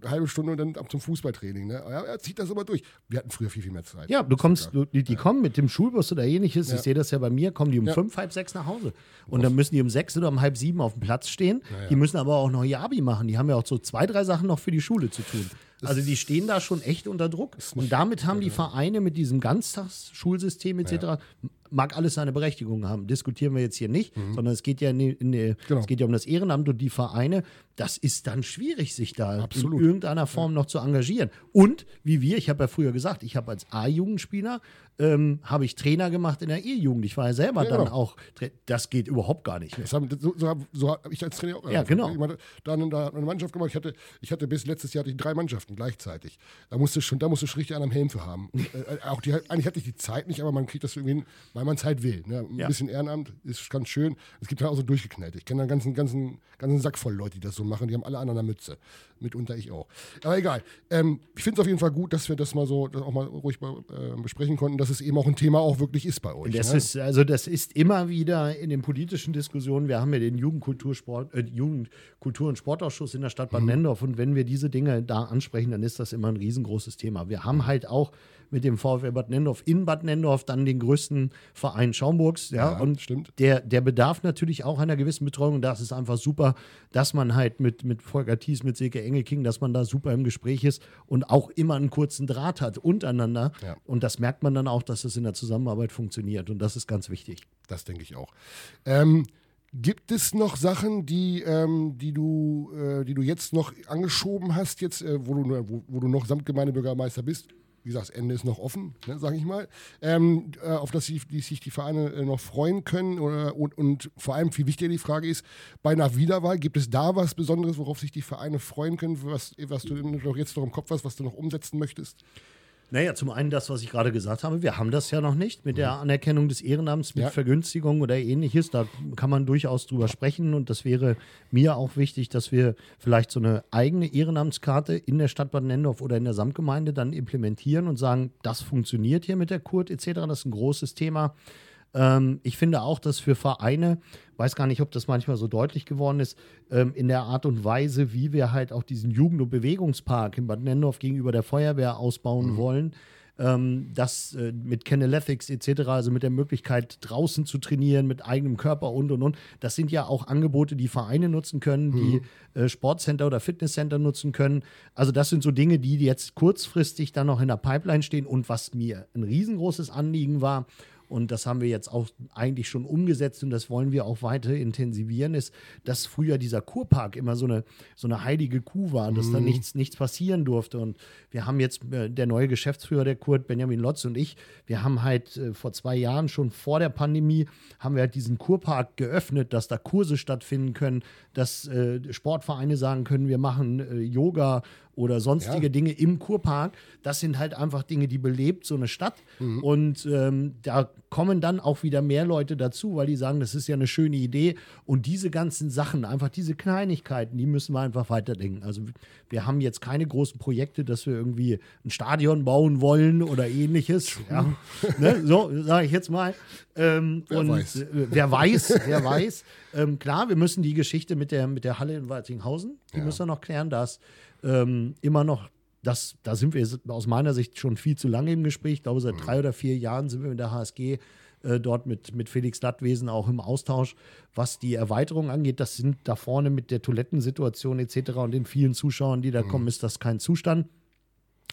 äh, halbe Stunde und dann ab zum Fußballtraining. Ne? Ja, er zieht das aber durch. Wir hatten früher viel, viel mehr Zeit. Ja, du kommst, du, die, die ja. kommen mit dem Schulbus oder ähnliches. Ja. Ich sehe das ja bei mir, kommen die um ja. fünf, halb sechs nach Hause. Und dann müssen die um sechs oder um halb sieben auf dem Platz stehen. Die müssen aber auch noch ihr Abi machen. Die haben ja auch so zwei, drei Sachen noch für die Schule zu tun. Also die stehen da schon echt unter Druck. Und damit haben die Vereine mit diesem Ganztagsschulsystem etc. Mag alles seine Berechtigung haben. Diskutieren wir jetzt hier nicht, mhm. sondern es geht ja in in genau. es geht ja um das Ehrenamt und die Vereine. Das ist dann schwierig, sich da Absolut. in irgendeiner Form ja. noch zu engagieren. Und wie wir, ich habe ja früher gesagt, ich habe als A-Jugendspieler ähm, habe ich Trainer gemacht in der E-Jugend. Ich war ja selber ja, dann genau. auch. Das geht überhaupt gar nicht. Haben, so, so, so habe ich als Trainer auch. Ja, genau. Ich meine, dann da eine Mannschaft gemacht. Ich hatte, ich hatte bis letztes Jahr hatte drei Mannschaften gleichzeitig. Da musste schon, da musste ich richtig einen am Helm für haben. äh, auch die, eigentlich hatte ich die Zeit nicht, aber man kriegt das irgendwie. Weil man es halt will. Ne? Ein ja. bisschen Ehrenamt ist ganz schön. Es gibt halt auch so durchgeknallt. Ich kenne einen ganzen, ganzen, ganzen Sack voll Leute, die das so machen. Die haben alle an einer Mütze. Mitunter ich auch. Aber egal. Ähm, ich finde es auf jeden Fall gut, dass wir das mal so das auch mal ruhig mal, äh, besprechen konnten, dass es eben auch ein Thema auch wirklich ist bei euch. Das ne? ist, also das ist immer wieder in den politischen Diskussionen. Wir haben ja den Jugendkultursport, äh, Jugendkultur- und Sportausschuss in der Stadt Bad mhm. Nendorf. Und wenn wir diese Dinge da ansprechen, dann ist das immer ein riesengroßes Thema. Wir haben halt auch mit dem VfL Bad Nendorf in Bad Nendorf dann den größten Verein Schaumburgs. Ja, ja und stimmt. Der, der bedarf natürlich auch einer gewissen Betreuung. Und das ist einfach super, dass man halt mit, mit Volker Thies, mit Silke Engelking, dass man da super im Gespräch ist und auch immer einen kurzen Draht hat untereinander. Ja. Und das merkt man dann auch, dass es in der Zusammenarbeit funktioniert. Und das ist ganz wichtig. Das denke ich auch. Ähm, Gibt es noch Sachen, die, ähm, die, du, äh, die du jetzt noch angeschoben hast, jetzt, äh, wo, du, wo, wo, du noch Samtgemeindebürgermeister bist? Wie gesagt, das Ende ist noch offen, ne, sage ich mal. Ähm, äh, auf das sich die, sich die Vereine äh, noch freuen können. Oder, und, und, vor allem viel wichtiger die Frage ist, bei einer Wiederwahl, gibt es da was Besonderes, worauf sich die Vereine freuen können, was, was du jetzt noch im Kopf hast, was du noch umsetzen möchtest? Naja, zum einen das, was ich gerade gesagt habe. Wir haben das ja noch nicht mit der. Anerkennung des Ehrenamts, mit ja. Vergünstigung oder ähnliches. Da kann man durchaus drüber sprechen. Und das wäre mir auch wichtig, dass wir vielleicht so eine eigene Ehrenamtskarte in der Stadt Bad Nendorf oder in der Samtgemeinde dann implementieren und sagen, das funktioniert hier mit der Kurt etc. Das ist ein großes Thema. Ähm, ich finde auch, dass für Vereine, weiß gar nicht, ob das manchmal so deutlich geworden ist, ähm, in der Art und Weise, wie wir halt auch diesen Jugend- und Bewegungspark in Bad Nendorf gegenüber der Feuerwehr ausbauen mhm. wollen, ähm, das äh, mit Canaletics etc., also mit der Möglichkeit draußen zu trainieren, mit eigenem Körper und und und. Das sind ja auch Angebote, die Vereine nutzen können, mhm. die äh, Sportcenter oder Fitnesscenter nutzen können. Also das sind so Dinge, die jetzt kurzfristig dann noch in der Pipeline stehen. Und was mir ein riesengroßes Anliegen war, und das haben wir jetzt auch eigentlich schon umgesetzt und das wollen wir auch weiter intensivieren, ist, dass früher dieser Kurpark immer so eine, so eine heilige Kuh war, dass mhm. da nichts, nichts passieren durfte. Und wir haben jetzt, äh, der neue Geschäftsführer, der Kurt Benjamin Lotz und ich, wir haben halt äh, vor zwei Jahren, schon vor der Pandemie, haben wir halt diesen Kurpark geöffnet, dass da Kurse stattfinden können, dass äh, Sportvereine sagen können, wir machen äh, Yoga oder sonstige ja. Dinge im Kurpark. Das sind halt einfach Dinge, die belebt so eine Stadt. Mhm. Und ähm, da kommen dann auch wieder mehr Leute dazu, weil die sagen, das ist ja eine schöne Idee. Und diese ganzen Sachen, einfach diese Kleinigkeiten, die müssen wir einfach weiterdenken. Also wir haben jetzt keine großen Projekte, dass wir irgendwie ein Stadion bauen wollen oder ähnliches. Ja. ne? So sage ich jetzt mal. Ähm, wer, und, weiß. Äh, wer weiß. Wer weiß, ähm, klar, wir müssen die Geschichte mit der, mit der Halle in Waltinghausen, die ja. müssen wir noch klären, dass ähm, immer noch, das, da sind wir aus meiner Sicht schon viel zu lange im Gespräch. Ich glaube, seit mhm. drei oder vier Jahren sind wir mit der HSG äh, dort mit, mit Felix Lattwesen auch im Austausch, was die Erweiterung angeht. Das sind da vorne mit der Toilettensituation etc. und den vielen Zuschauern, die da mhm. kommen, ist das kein Zustand.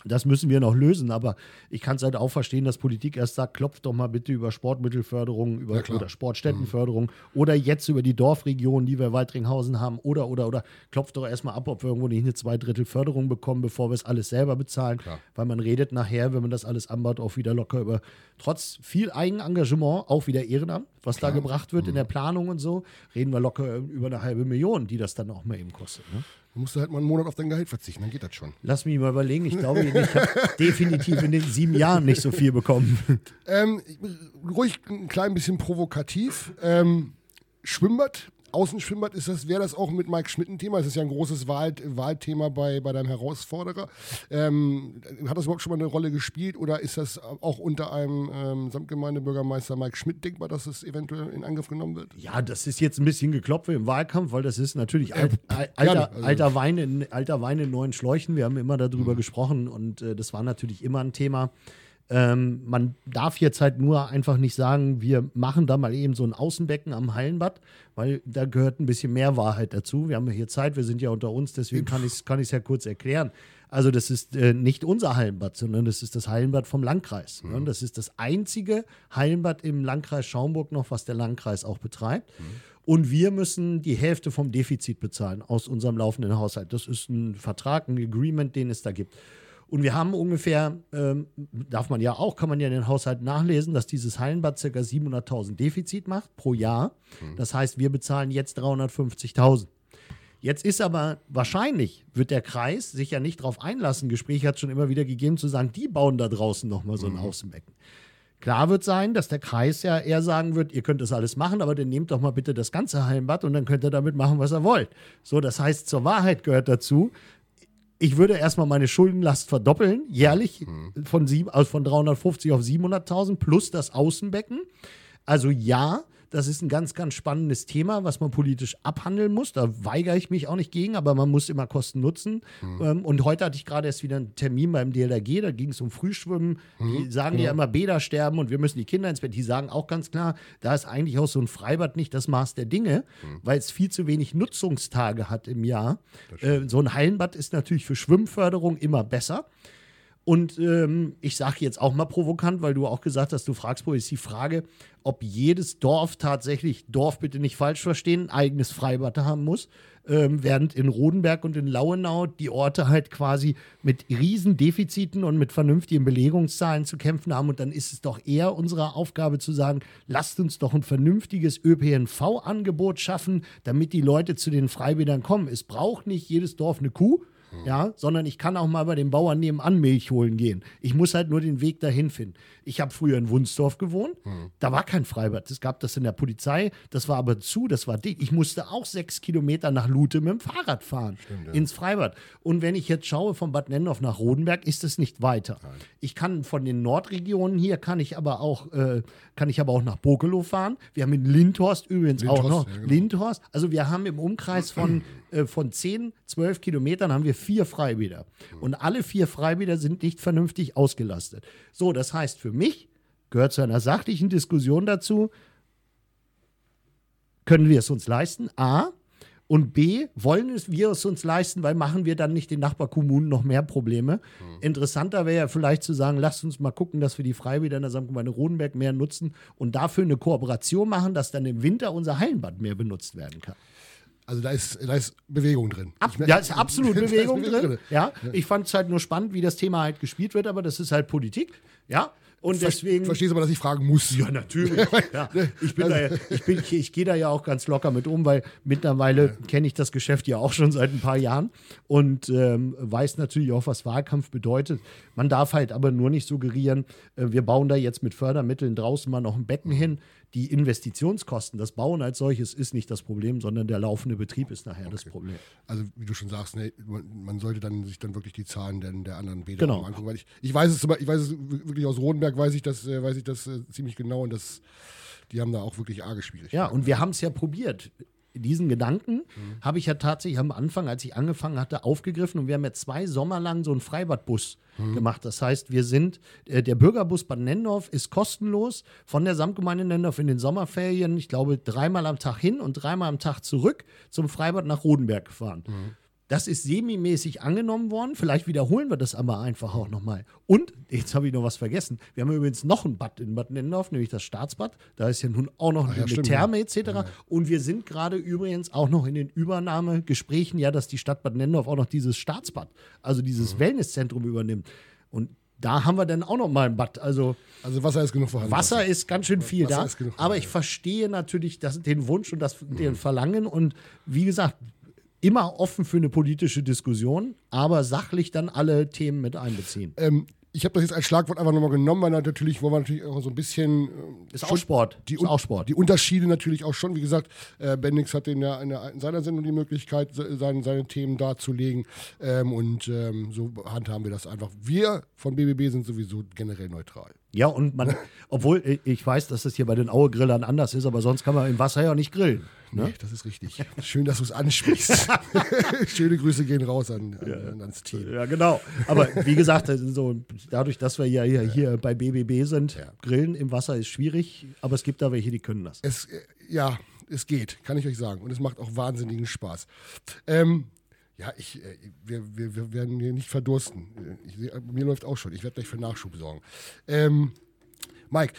Das müssen wir noch lösen, aber ich kann es halt auch verstehen, dass Politik erst sagt, klopft doch mal bitte über Sportmittelförderung über, ja, oder Sportstättenförderung mhm. oder jetzt über die Dorfregionen, die wir Waldringhausen haben oder, oder, oder klopft doch erstmal ab, ob wir irgendwo nicht eine Zweidrittel-Förderung bekommen, bevor wir es alles selber bezahlen, klar. weil man redet nachher, wenn man das alles anbaut, auch wieder locker über, trotz viel Eigenengagement, auch wieder Ehrenamt, was klar. da gebracht wird mhm. in der Planung und so, reden wir locker über eine halbe Million, die das dann auch mal eben kostet. Ne? Du musst halt mal einen Monat auf dein Gehalt verzichten, dann geht das schon. Lass mich mal überlegen. Ich glaube, ich habe definitiv in den sieben Jahren nicht so viel bekommen. Ähm, ruhig ein klein bisschen provokativ. Ähm, Schwimmbad Außenschwimmbad ist das, wäre das auch mit Mike Schmidt ein Thema? Es ist ja ein großes Wahl, Wahlthema bei, bei deinem Herausforderer. Ähm, hat das überhaupt schon mal eine Rolle gespielt oder ist das auch unter einem ähm, Samtgemeindebürgermeister Mike Schmidt denkbar, dass es eventuell in Angriff genommen wird? Ja, das ist jetzt ein bisschen geklopft im Wahlkampf, weil das ist natürlich äh, alter, also. alter, Wein in, alter Wein in neuen Schläuchen. Wir haben immer darüber mhm. gesprochen und äh, das war natürlich immer ein Thema. Ähm, man darf jetzt halt nur einfach nicht sagen, wir machen da mal eben so ein Außenbecken am Hallenbad, weil da gehört ein bisschen mehr Wahrheit dazu. Wir haben hier Zeit, wir sind ja unter uns, deswegen kann ich es kann ja kurz erklären. Also das ist äh, nicht unser Hallenbad, sondern das ist das Hallenbad vom Landkreis. Ne? Mhm. Das ist das einzige Hallenbad im Landkreis Schaumburg noch, was der Landkreis auch betreibt. Mhm. Und wir müssen die Hälfte vom Defizit bezahlen aus unserem laufenden Haushalt. Das ist ein Vertrag, ein Agreement, den es da gibt. Und wir haben ungefähr, ähm, darf man ja auch, kann man ja in den Haushalt nachlesen, dass dieses Hallenbad ca. 700.000 Defizit macht pro Jahr. Mhm. Das heißt, wir bezahlen jetzt 350.000. Jetzt ist aber wahrscheinlich, wird der Kreis sich ja nicht darauf einlassen, Gespräch hat es schon immer wieder gegeben, zu sagen, die bauen da draußen nochmal so ein mhm. Außenbecken. Klar wird sein, dass der Kreis ja eher sagen wird, ihr könnt das alles machen, aber dann nehmt doch mal bitte das ganze Hallenbad und dann könnt ihr damit machen, was ihr wollt. So, das heißt, zur Wahrheit gehört dazu, ich würde erstmal meine Schuldenlast verdoppeln, jährlich von, sieben, also von 350 auf 700.000 plus das Außenbecken. Also ja, das ist ein ganz, ganz spannendes Thema, was man politisch abhandeln muss. Da weigere ich mich auch nicht gegen, aber man muss immer Kosten nutzen. Ähm, und heute hatte ich gerade erst wieder einen Termin beim DLRG, da ging es um Frühschwimmen. Die sagen ja immer, Bäder sterben und wir müssen die Kinder ins Bett. Die sagen auch ganz klar, da ist eigentlich auch so ein Freibad nicht das Maß der Dinge, weil es viel zu wenig Nutzungstage hat im Jahr. Äh, so ein Hallenbad ist natürlich für Schwimmförderung immer besser. Und ähm, ich sage jetzt auch mal provokant, weil du auch gesagt hast, du fragst, wo ist die Frage, ob jedes Dorf tatsächlich, Dorf bitte nicht falsch verstehen, ein eigenes Freibad haben muss, ähm, während in Rodenberg und in Lauenau die Orte halt quasi mit Riesendefiziten und mit vernünftigen Belegungszahlen zu kämpfen haben. Und dann ist es doch eher unsere Aufgabe zu sagen, lasst uns doch ein vernünftiges ÖPNV-Angebot schaffen, damit die Leute zu den Freibädern kommen. Es braucht nicht jedes Dorf eine Kuh ja, sondern ich kann auch mal bei den Bauern nebenan Milch holen gehen. Ich muss halt nur den Weg dahin finden. Ich habe früher in Wunsdorf gewohnt, da war kein Freibad. Es gab das in der Polizei, das war aber zu, das war dick. Ich musste auch sechs Kilometer nach Lute mit dem Fahrrad fahren, ins Freibad. Und wenn ich jetzt schaue von Bad Nennendorf nach Rodenberg, ist es nicht weiter. Ich kann von den Nordregionen hier, kann ich aber auch, äh, kann ich aber auch nach Bokelow fahren. Wir haben in Lindhorst übrigens auch Lindhorst, noch, ja, genau. Lindhorst. Also wir haben im Umkreis von, äh, von 10, 12 Kilometern haben wir vier Freibäder. Und alle vier Freibäder sind nicht vernünftig ausgelastet. So, das heißt für mich, gehört zu einer sachlichen Diskussion dazu, können wir es uns leisten? A. Und B, wollen wir es uns leisten, weil machen wir dann nicht den Nachbarkommunen noch mehr Probleme? Interessanter wäre ja vielleicht zu sagen, lasst uns mal gucken, dass wir die Freibäder in der Samtgemeinde Rodenberg mehr nutzen und dafür eine Kooperation machen, dass dann im Winter unser Hallenbad mehr benutzt werden kann. Also da ist, da ist Bewegung drin. Ab, ja, ist absolut Da Bewegung drin. Ja, ich fand es halt nur spannend, wie das Thema halt gespielt wird, aber das ist halt Politik. Ja, und deswegen. Verstehst aber, dass ich fragen muss. Ja, natürlich. Ja. Ich, bin da ja, ich, bin, ich, ich gehe da ja auch ganz locker mit um, weil mittlerweile kenne ich das Geschäft ja auch schon seit ein paar Jahren und ähm, weiß natürlich auch, was Wahlkampf bedeutet. Man darf halt aber nur nicht suggerieren, äh, wir bauen da jetzt mit Fördermitteln draußen mal noch ein Becken hin. Die Investitionskosten, das Bauen als solches ist nicht das Problem, sondern der laufende Betrieb ist nachher das Problem. Also wie du schon sagst, ne, man, sollte dann sich dann wirklich die Zahlen der, der anderen Bäder Genau. angucken. Weil ich, ich weiß es, ich weiß es wirklich aus Rodenberg, weiß ich das, äh, weiß ich das äh, ziemlich genau und das, die haben da auch wirklich arge Schwierigkeiten. Ja, und wir haben es ja probiert. Diesen Gedanken habe ich ja tatsächlich am Anfang, als ich angefangen hatte, aufgegriffen und wir haben ja zwei Sommer lang so einen Freibadbus gemacht. Das heißt, wir sind, äh, der Bürgerbus Bad Nennendorf ist kostenlos von der Samtgemeinde Nennendorf in den Sommerferien, ich glaube, dreimal am Tag hin und dreimal am Tag zurück zum Freibad nach Rodenberg gefahren. Das ist semi-mäßig angenommen worden. Vielleicht wiederholen wir das aber einfach auch nochmal. Und, jetzt habe ich noch was vergessen. Wir haben übrigens noch ein Bad in Bad Nennendorf, nämlich das Staatsbad. Da ist ja nun auch noch ja, eine stimmt, Therme etc. Und wir sind gerade übrigens auch noch in den Übernahmegesprächen, ja, dass die Stadt Bad Nennendorf auch noch dieses Staatsbad, also dieses Mhm. Wellnesszentrum übernimmt. Und da haben wir dann auch noch mal ein Bad. Also Also Wasser ist genug vorhanden. Wasser ist ganz schön viel Wasser da. aber ich verstehe natürlich das, den Wunsch und das, Mhm. den Verlangen. Und wie gesagt, immer offen für eine politische Diskussion, aber sachlich dann alle Themen mit einbeziehen. Ähm, ich habe das jetzt als Schlagwort einfach nochmal genommen, weil natürlich, wo wir natürlich auch so ein bisschen. äh, Ist auch Sport. Die, Ist auch Sport. die Unterschiede natürlich auch schon. Wie gesagt, äh, Bendix hat in, der, in, der, in seiner Sendung die Möglichkeit, se- seine, seine Themen darzulegen. Ähm, und ähm, so handhaben wir das einfach. Wir von BBB sind sowieso generell neutral. Ja, und man, obwohl äh, ich weiß, dass das hier bei den Aue-Grillern anders ist, aber sonst kann man im Wasser ja nicht grillen. Ne? Nee, das ist richtig. Schön, dass du es ansprichst. Schöne Grüße gehen raus an, an, ans Team. Ja, genau. Aber wie gesagt, so, dadurch, dass wir ja hier, hier bei BBB sind, Ja. Grillen im Wasser ist schwierig, aber es gibt da welche, die können das. Es, äh, ja, es geht, kann ich euch sagen. Und es macht auch wahnsinnigen Spaß. Ähm, ja, ich, äh, wir, wir, wir werden hier nicht verdursten. Äh, Ich, seh- mir läuft auch schon. Ich werde gleich für Nachschub sorgen. Ähm, Mike,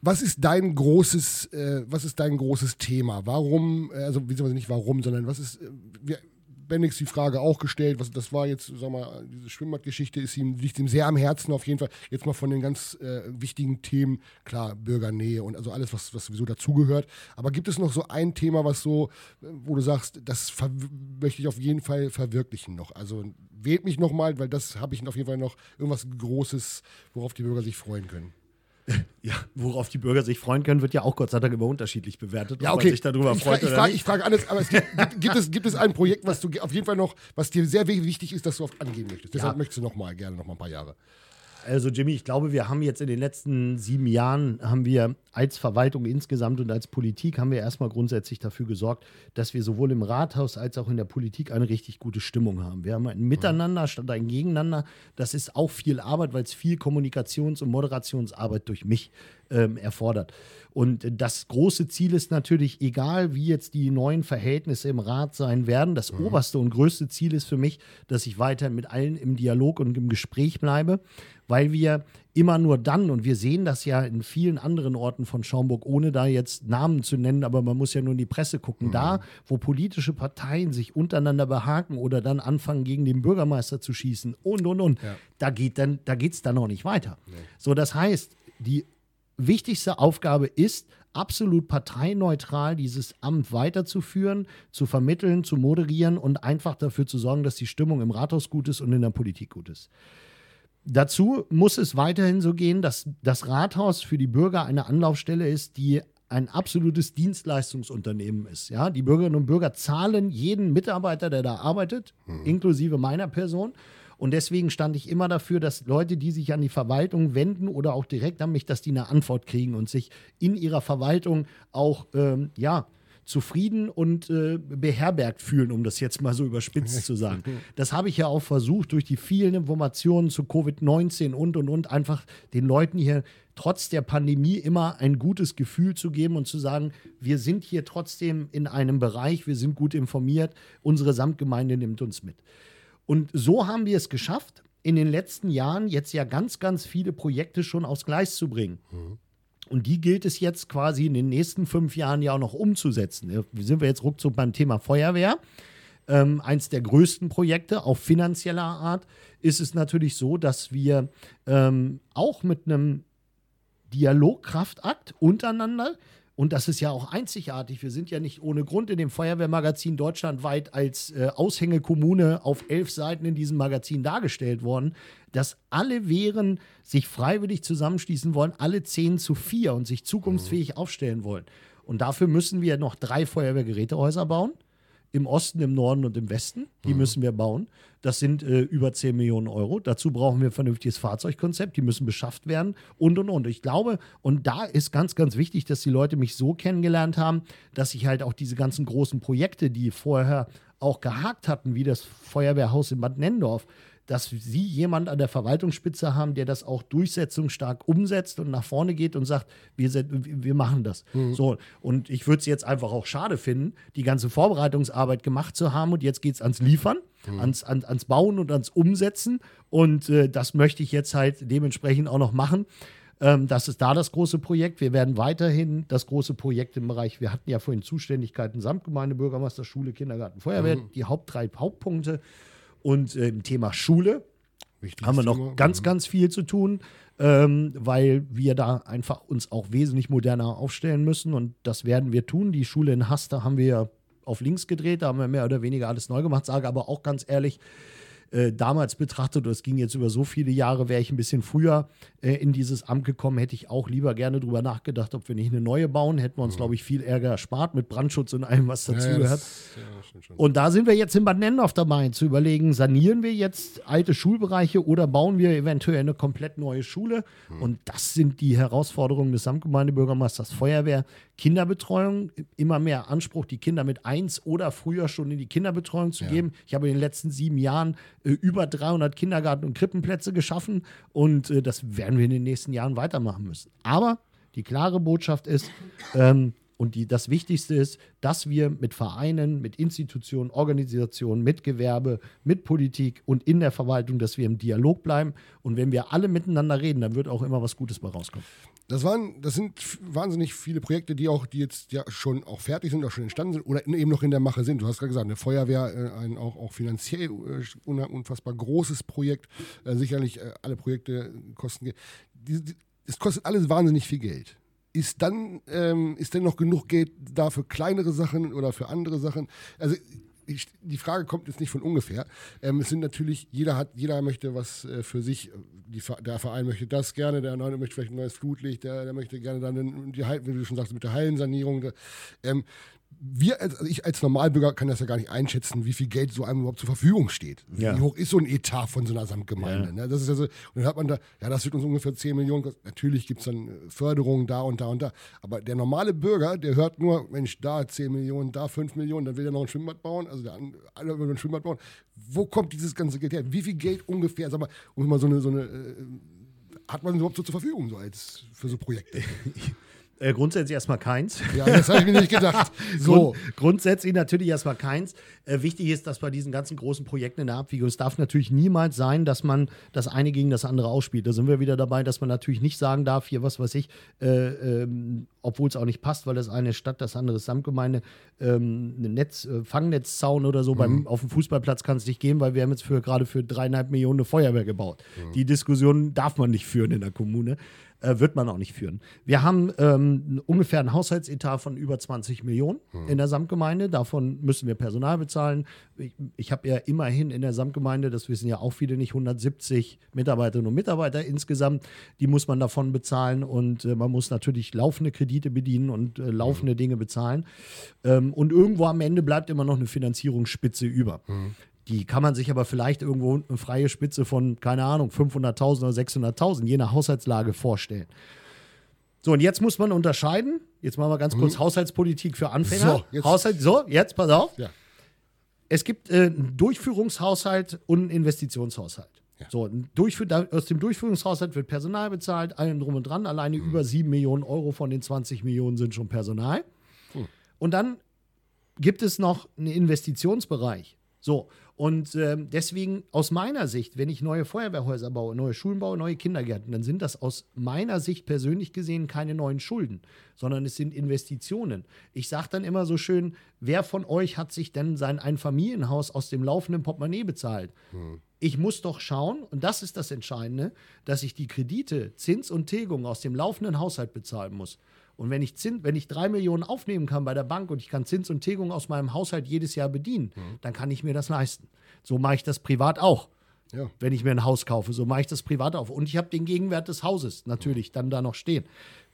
was ist dein großes, äh, was ist dein großes Thema? Warum, äh, also beziehungsweise nicht warum, sondern was ist, äh, wir, Bendix die Frage auch gestellt, was das war jetzt, sag mal, diese Schwimmbadgeschichte ist ihm, liegt ihm sehr am Herzen auf jeden Fall. Jetzt mal von den ganz äh, wichtigen Themen, klar, Bürgernähe und also alles, was, was sowieso dazugehört. Aber gibt es noch so ein Thema, was so, wo du sagst, das möchte ich auf jeden Fall verwirklichen noch? Also wählt mich nochmal, weil das habe ich auf jeden Fall noch irgendwas Großes, worauf die Bürger sich freuen können. Ja, worauf die Bürger sich freuen können, wird ja auch Gott sei Dank immer unterschiedlich bewertet, ja, ob okay. sich darüber ich freut fra ich frage, ich frage alles, aber es gibt, gibt, gibt, es, gibt es ein Projekt, was du auf jeden Fall noch, was dir sehr wi- wichtig ist, dass du oft angehen möchtest? Deshalb Ja. möchtest du noch mal gerne noch mal ein paar Jahre. Also Jimmy, ich glaube, wir haben jetzt in den letzten sieben Jahren, haben wir als Verwaltung insgesamt und als Politik, haben wir erstmal grundsätzlich dafür gesorgt, dass wir sowohl im Rathaus als auch in der Politik eine richtig gute Stimmung haben. Wir haben ein Miteinander statt ein Gegeneinander. Das ist auch viel Arbeit, weil es viel Kommunikations- und Moderationsarbeit durch mich ähm, erfordert. Und das große Ziel ist natürlich, egal wie jetzt die neuen Verhältnisse im Rat sein werden, das oberste und größte Ziel ist für mich, dass ich weiter mit allen im Dialog und im Gespräch bleibe, weil wir immer nur dann, und wir sehen das ja in vielen anderen Orten von Schaumburg, ohne da jetzt Namen zu nennen, aber man muss ja nur in die Presse gucken, da, wo politische Parteien sich untereinander behaken oder dann anfangen, gegen den Bürgermeister zu schießen und, und, und, da geht dann, da geht es dann noch nicht weiter. So, das heißt, die wichtigste Aufgabe ist, absolut parteineutral dieses Amt weiterzuführen, zu vermitteln, zu moderieren und einfach dafür zu sorgen, dass die Stimmung im Rathaus gut ist und in der Politik gut ist. Dazu muss es weiterhin so gehen, dass das Rathaus für die Bürger eine Anlaufstelle ist, die ein absolutes Dienstleistungsunternehmen ist. Ja, die Bürgerinnen und Bürger zahlen jeden Mitarbeiter, der da arbeitet, inklusive meiner Person. Und deswegen stand ich immer dafür, dass Leute, die sich an die Verwaltung wenden oder auch direkt an mich, dass die eine Antwort kriegen und sich in ihrer Verwaltung auch, ähm, ja, zufrieden und äh, beherbergt fühlen, um das jetzt mal so überspitzt zu sagen. Das habe ich ja auch versucht, durch die vielen Informationen zu Covid-19 und und und einfach den Leuten hier trotz der Pandemie immer ein gutes Gefühl zu geben und zu sagen, wir sind hier trotzdem in einem Bereich, wir sind gut informiert, unsere Samtgemeinde nimmt uns mit. Und so haben wir es geschafft, in den letzten Jahren jetzt ja ganz, ganz viele Projekte schon aufs Gleis zu bringen. Und die gilt es jetzt quasi in den nächsten fünf Jahren ja auch noch umzusetzen. Ja, Sind wir jetzt ruckzuck beim Thema Feuerwehr? Ähm, eins der größten Projekte auf finanzieller Art ist es natürlich so, dass wir ähm, auch mit einem Dialogkraftakt untereinander. Und das ist ja auch einzigartig. Wir sind ja nicht ohne Grund in dem Feuerwehrmagazin deutschlandweit als äh, Aushängekommune auf elf Seiten in diesem Magazin dargestellt worden, dass alle Wehren sich freiwillig zusammenschließen wollen, alle zehn zu vier und sich zukunftsfähig aufstellen wollen. Und dafür müssen wir noch drei Feuerwehrgerätehäuser bauen. Im Osten, im Norden und im Westen. Die müssen wir bauen. Das sind äh, über 10 Millionen Euro. Dazu brauchen wir ein vernünftiges Fahrzeugkonzept. Die müssen beschafft werden und und und. Ich glaube, und da ist ganz, ganz wichtig, dass die Leute mich so kennengelernt haben, dass ich halt auch diese ganzen großen Projekte, die vorher auch gehakt hatten, wie das Feuerwehrhaus in Bad Nendorf, dass sie jemand an der Verwaltungsspitze haben, der das auch durchsetzungsstark umsetzt und nach vorne geht und sagt, wir, wir machen das. So, und ich würde es jetzt einfach auch schade finden, die ganze Vorbereitungsarbeit gemacht zu haben und jetzt geht es ans Liefern, ans, an, ans Bauen und ans Umsetzen. Und äh, das möchte ich jetzt halt dementsprechend auch noch machen. Ähm, das ist da das große Projekt. Wir werden weiterhin das große Projekt im Bereich, wir hatten ja vorhin Zuständigkeiten, Samtgemeinde, Bürgermeister, Schule, Kindergarten, Feuerwehr, die Haupt, drei Hauptpunkte. Und äh, im Thema Schule Wichtiges haben wir noch Thema. ganz, ganz viel zu tun, ähm, weil wir da einfach uns auch wesentlich moderner aufstellen müssen und das werden wir tun. Die Schule in Haster haben wir auf links gedreht, da haben wir mehr oder weniger alles neu gemacht, sage aber auch ganz ehrlich, äh, damals betrachtet, und es ging jetzt über so viele Jahre, wäre ich ein bisschen früher äh, in dieses Amt gekommen, hätte ich auch lieber gerne drüber nachgedacht, ob wir nicht eine neue bauen, hätten wir uns, glaube ich, viel Ärger erspart mit Brandschutz und allem, was Ja, ja, dazugehört. das- ja, schon. Und da sind wir jetzt in Bad Nendorf dabei, zu überlegen, sanieren wir jetzt alte Schulbereiche oder bauen wir eventuell eine komplett neue Schule? Und das sind die Herausforderungen des Samtgemeindebürgermeisters Feuerwehr. Kinderbetreuung, immer mehr Anspruch, die Kinder mit eins oder früher schon in die Kinderbetreuung zu geben. Ich habe in den letzten sieben Jahren äh, über 300 Kindergarten- und Krippenplätze geschaffen und äh, das werden wir in den nächsten Jahren weitermachen müssen. Aber die klare Botschaft ist, ähm, und die, das Wichtigste ist, dass wir mit Vereinen, mit Institutionen, Organisationen, mit Gewerbe, mit Politik und in der Verwaltung, dass wir im Dialog bleiben. Und wenn wir alle miteinander reden, dann wird auch immer was Gutes bei rauskommen. Das waren, das sind wahnsinnig viele Projekte, die auch, die jetzt ja schon auch fertig sind, auch schon entstanden sind oder eben noch in der Mache sind. Du hast gerade gesagt, eine Feuerwehr, äh, ein auch, auch finanziell äh, un- unfassbar großes Projekt. Äh, sicherlich alle Projekte kosten Geld. Es kostet alles wahnsinnig viel Geld. Ist dann, ähm, ist denn noch genug Geld da für kleinere Sachen oder für andere Sachen? Also ich, die Frage kommt jetzt nicht von ungefähr. Ähm, es sind natürlich, jeder hat, jeder möchte was äh, für sich. Die, der Verein möchte das gerne, der andere möchte vielleicht ein neues Flutlicht, der, der möchte gerne dann die, wie du schon sagst, mit der Hallensanierung. Der, ähm, wir, also ich als Normalbürger kann das ja gar nicht einschätzen, wie viel Geld so einem überhaupt zur Verfügung steht. Ja. Wie hoch ist so ein Etat von so einer Samtgemeinde? Ja. Ne? Das ist also, und dann hat man da, ja, das wird uns ungefähr 10 Millionen kosten. Natürlich gibt es dann äh, Förderungen da und da und da. Aber der normale Bürger, der hört nur, Mensch, da 10 Millionen, da 5 Millionen, dann will er noch ein Schwimmbad bauen. Also der, alle wollen ein Schwimmbad bauen. Wo kommt dieses ganze Geld her? Wie viel Geld ungefähr, sag mal, um mal so eine, so eine äh, hat man überhaupt so zur Verfügung so als für so Projekte? Äh, grundsätzlich erstmal keins. Ja, das habe ich mir nicht gedacht. So. Grund, grundsätzlich natürlich erstmal keins. Äh, wichtig ist, dass bei diesen ganzen großen Projekten in der Abwägung, es darf natürlich niemals sein, dass man das eine gegen das andere ausspielt. Da sind wir wieder dabei, dass man natürlich nicht sagen darf, hier, was weiß ich, äh, ähm, obwohl es auch nicht passt, weil das eine Stadt, das andere ist Samtgemeinde, ähm, ein Netz, äh, Fangnetzaun oder so, mhm. beim, auf dem Fußballplatz kann es nicht gehen, weil wir haben jetzt für gerade für dreieinhalb Millionen eine Feuerwehr gebaut. Mhm. Die Diskussion darf man nicht führen in der Kommune äh, wird man auch nicht führen. Wir haben ähm, ungefähr einen Haushaltsetat von über 20 Millionen hm. in der Samtgemeinde. Davon müssen wir Personal bezahlen. Ich, ich habe ja immerhin in der Samtgemeinde, das wissen ja auch viele nicht, 170 Mitarbeiterinnen und Mitarbeiter insgesamt. Die muss man davon bezahlen und äh, man muss natürlich laufende Kredite bedienen und äh, laufende hm. Dinge bezahlen. Ähm, und irgendwo am Ende bleibt immer noch eine Finanzierungsspitze über. Hm. Die kann man sich aber vielleicht irgendwo eine freie Spitze von, keine Ahnung, 500.000 oder 600.000, je nach Haushaltslage vorstellen. So, und jetzt muss man unterscheiden. Jetzt machen wir ganz kurz mhm. Haushaltspolitik für Anfänger. So, jetzt, Haushalt, so, jetzt pass auf. Ja. Es gibt äh, einen Durchführungshaushalt und einen Investitionshaushalt. Ja. So, aus dem Durchführungshaushalt wird Personal bezahlt, allem drum und dran. Alleine mhm. über 7 Millionen Euro von den 20 Millionen sind schon Personal. Mhm. Und dann gibt es noch einen Investitionsbereich. So, und ähm, deswegen aus meiner Sicht, wenn ich neue Feuerwehrhäuser baue, neue Schulen baue, neue Kindergärten, dann sind das aus meiner Sicht persönlich gesehen keine neuen Schulden, sondern es sind Investitionen. Ich sage dann immer so schön, wer von euch hat sich denn sein Einfamilienhaus aus dem laufenden Portemonnaie bezahlt? Hm. Ich muss doch schauen, und das ist das Entscheidende, dass ich die Kredite, Zins und Tilgung aus dem laufenden Haushalt bezahlen muss. Und wenn ich, Zins, wenn ich drei Millionen aufnehmen kann bei der Bank und ich kann Zins und Tilgung aus meinem Haushalt jedes Jahr bedienen, mhm. dann kann ich mir das leisten. So mache ich das privat auch. Ja. Wenn ich mir ein Haus kaufe, so mache ich das privat auf. Und ich habe den Gegenwert des Hauses natürlich dann da noch stehen.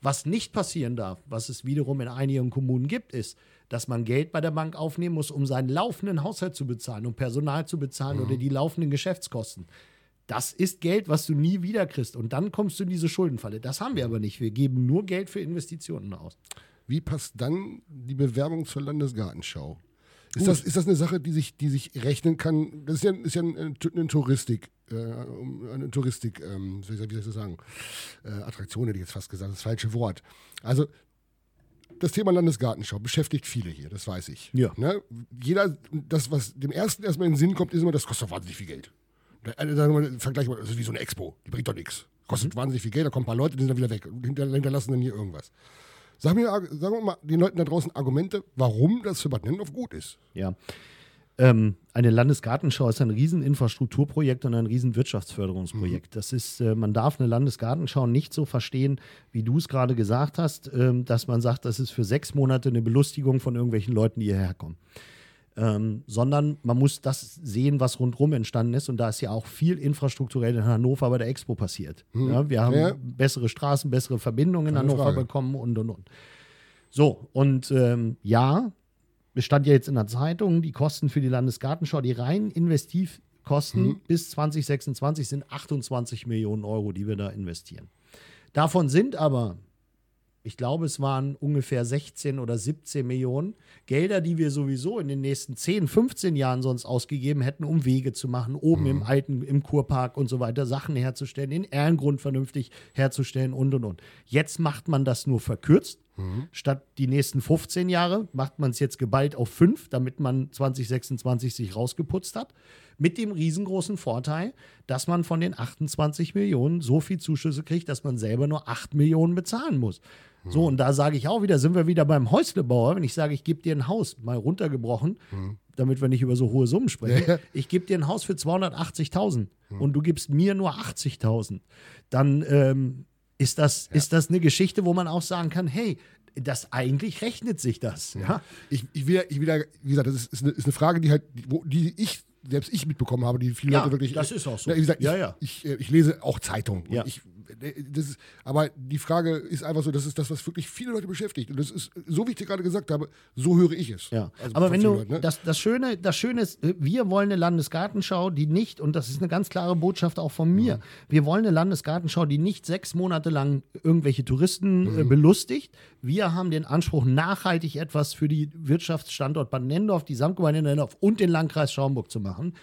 Was nicht passieren darf, was es wiederum in einigen Kommunen gibt, ist, dass man Geld bei der Bank aufnehmen muss, um seinen laufenden Haushalt zu bezahlen, um Personal zu bezahlen mhm. oder die laufenden Geschäftskosten. Das ist Geld, was du nie wieder kriegst. Und dann kommst du in diese Schuldenfalle. Das haben wir aber nicht. Wir geben nur Geld für Investitionen aus. Wie passt dann die Bewerbung zur Landesgartenschau? Ist das, ist das eine Sache, die sich, die sich rechnen kann? Das ist ja, ist ja eine, eine Touristik, äh, eine Touristik, ähm, wie soll ich das sagen? Äh, Attraktion hätte ich jetzt fast gesagt, das falsche Wort. Also das Thema Landesgartenschau beschäftigt viele hier, das weiß ich. Ja. Ne? Jeder, das, was dem ersten erstmal in den Sinn kommt, ist immer, das kostet doch wahnsinnig viel Geld. Vergleich mal, das ist wie so eine Expo, die bringt doch nichts. Kostet mhm. wahnsinnig viel Geld, da kommen ein paar Leute, die sind dann wieder weg und hinterlassen dann hier irgendwas. Sag mir, sagen wir mal den Leuten da draußen Argumente, warum das für Bad Nennendorf gut ist. Ja. Ähm, eine Landesgartenschau ist ein Rieseninfrastrukturprojekt und ein Riesenwirtschaftsförderungsprojekt. Mhm. Das ist, äh, man darf eine Landesgartenschau nicht so verstehen, wie du es gerade gesagt hast, ähm, dass man sagt, das ist für sechs Monate eine Belustigung von irgendwelchen Leuten, die hierher kommen ähm, sondern man muss das sehen, was rundherum entstanden ist. Und da ist ja auch viel infrastrukturell in Hannover bei der Expo passiert. Mhm. Ja, wir haben ja. bessere Straßen, bessere Verbindungen in Hannover Frage. bekommen und und und. So, und ähm, ja, es stand ja jetzt in der Zeitung, die Kosten für die Landesgartenschau, die rein Investivkosten mhm. bis 2026 sind 28 Millionen Euro, die wir da investieren. Davon sind aber ich glaube, es waren ungefähr 16 oder 17 Millionen Gelder, die wir sowieso in den nächsten 10, 15 Jahren sonst ausgegeben hätten, um Wege zu machen, oben mhm. im alten, im Kurpark und so weiter, Sachen herzustellen, den Ehrengrund vernünftig herzustellen und und und. Jetzt macht man das nur verkürzt. Mhm. Statt die nächsten 15 Jahre macht man es jetzt geballt auf fünf, damit man 2026 sich rausgeputzt hat. Mit dem riesengroßen Vorteil, dass man von den 28 Millionen so viel Zuschüsse kriegt, dass man selber nur 8 Millionen bezahlen muss. So, und da sage ich auch wieder, sind wir wieder beim Häuslebauer. Wenn ich sage, ich gebe dir ein Haus, mal runtergebrochen, mhm. damit wir nicht über so hohe Summen sprechen, ich gebe dir ein Haus für 280.000 mhm. und du gibst mir nur 80.000, dann ähm, ist, das, ja. ist das eine Geschichte, wo man auch sagen kann, hey, das eigentlich rechnet sich das. Ja? Ich, ich, will, ich will, wie gesagt, das ist, ist, eine, ist eine Frage, die halt, wo, die ich selbst ich mitbekommen habe, die viele Ja, Leute wirklich. das ist auch so. Ja, wie gesagt, Ja, ich, ja. Ich, äh, ich lese auch Zeitungen. Ja. Ich, das ist, aber die Frage ist einfach so, das ist das, was wirklich viele Leute beschäftigt. Und das ist, so wie ich dir gerade gesagt habe, so höre ich es. Ja, Also aber wenn du, Leuten, ne? das, das, Schöne, das Schöne ist, äh, wir wollen eine Landesgartenschau, die nicht, und das ist eine ganz klare Botschaft auch von mir, Mhm. wir wollen eine Landesgartenschau, die nicht sechs Monate lang irgendwelche Touristen Mhm. äh, belustigt. Wir haben den Anspruch, nachhaltig etwas für die Wirtschaftsstandort Bad Nendorf, die Samtgemeinde Nendorf und den Landkreis Schaumburg zu machen.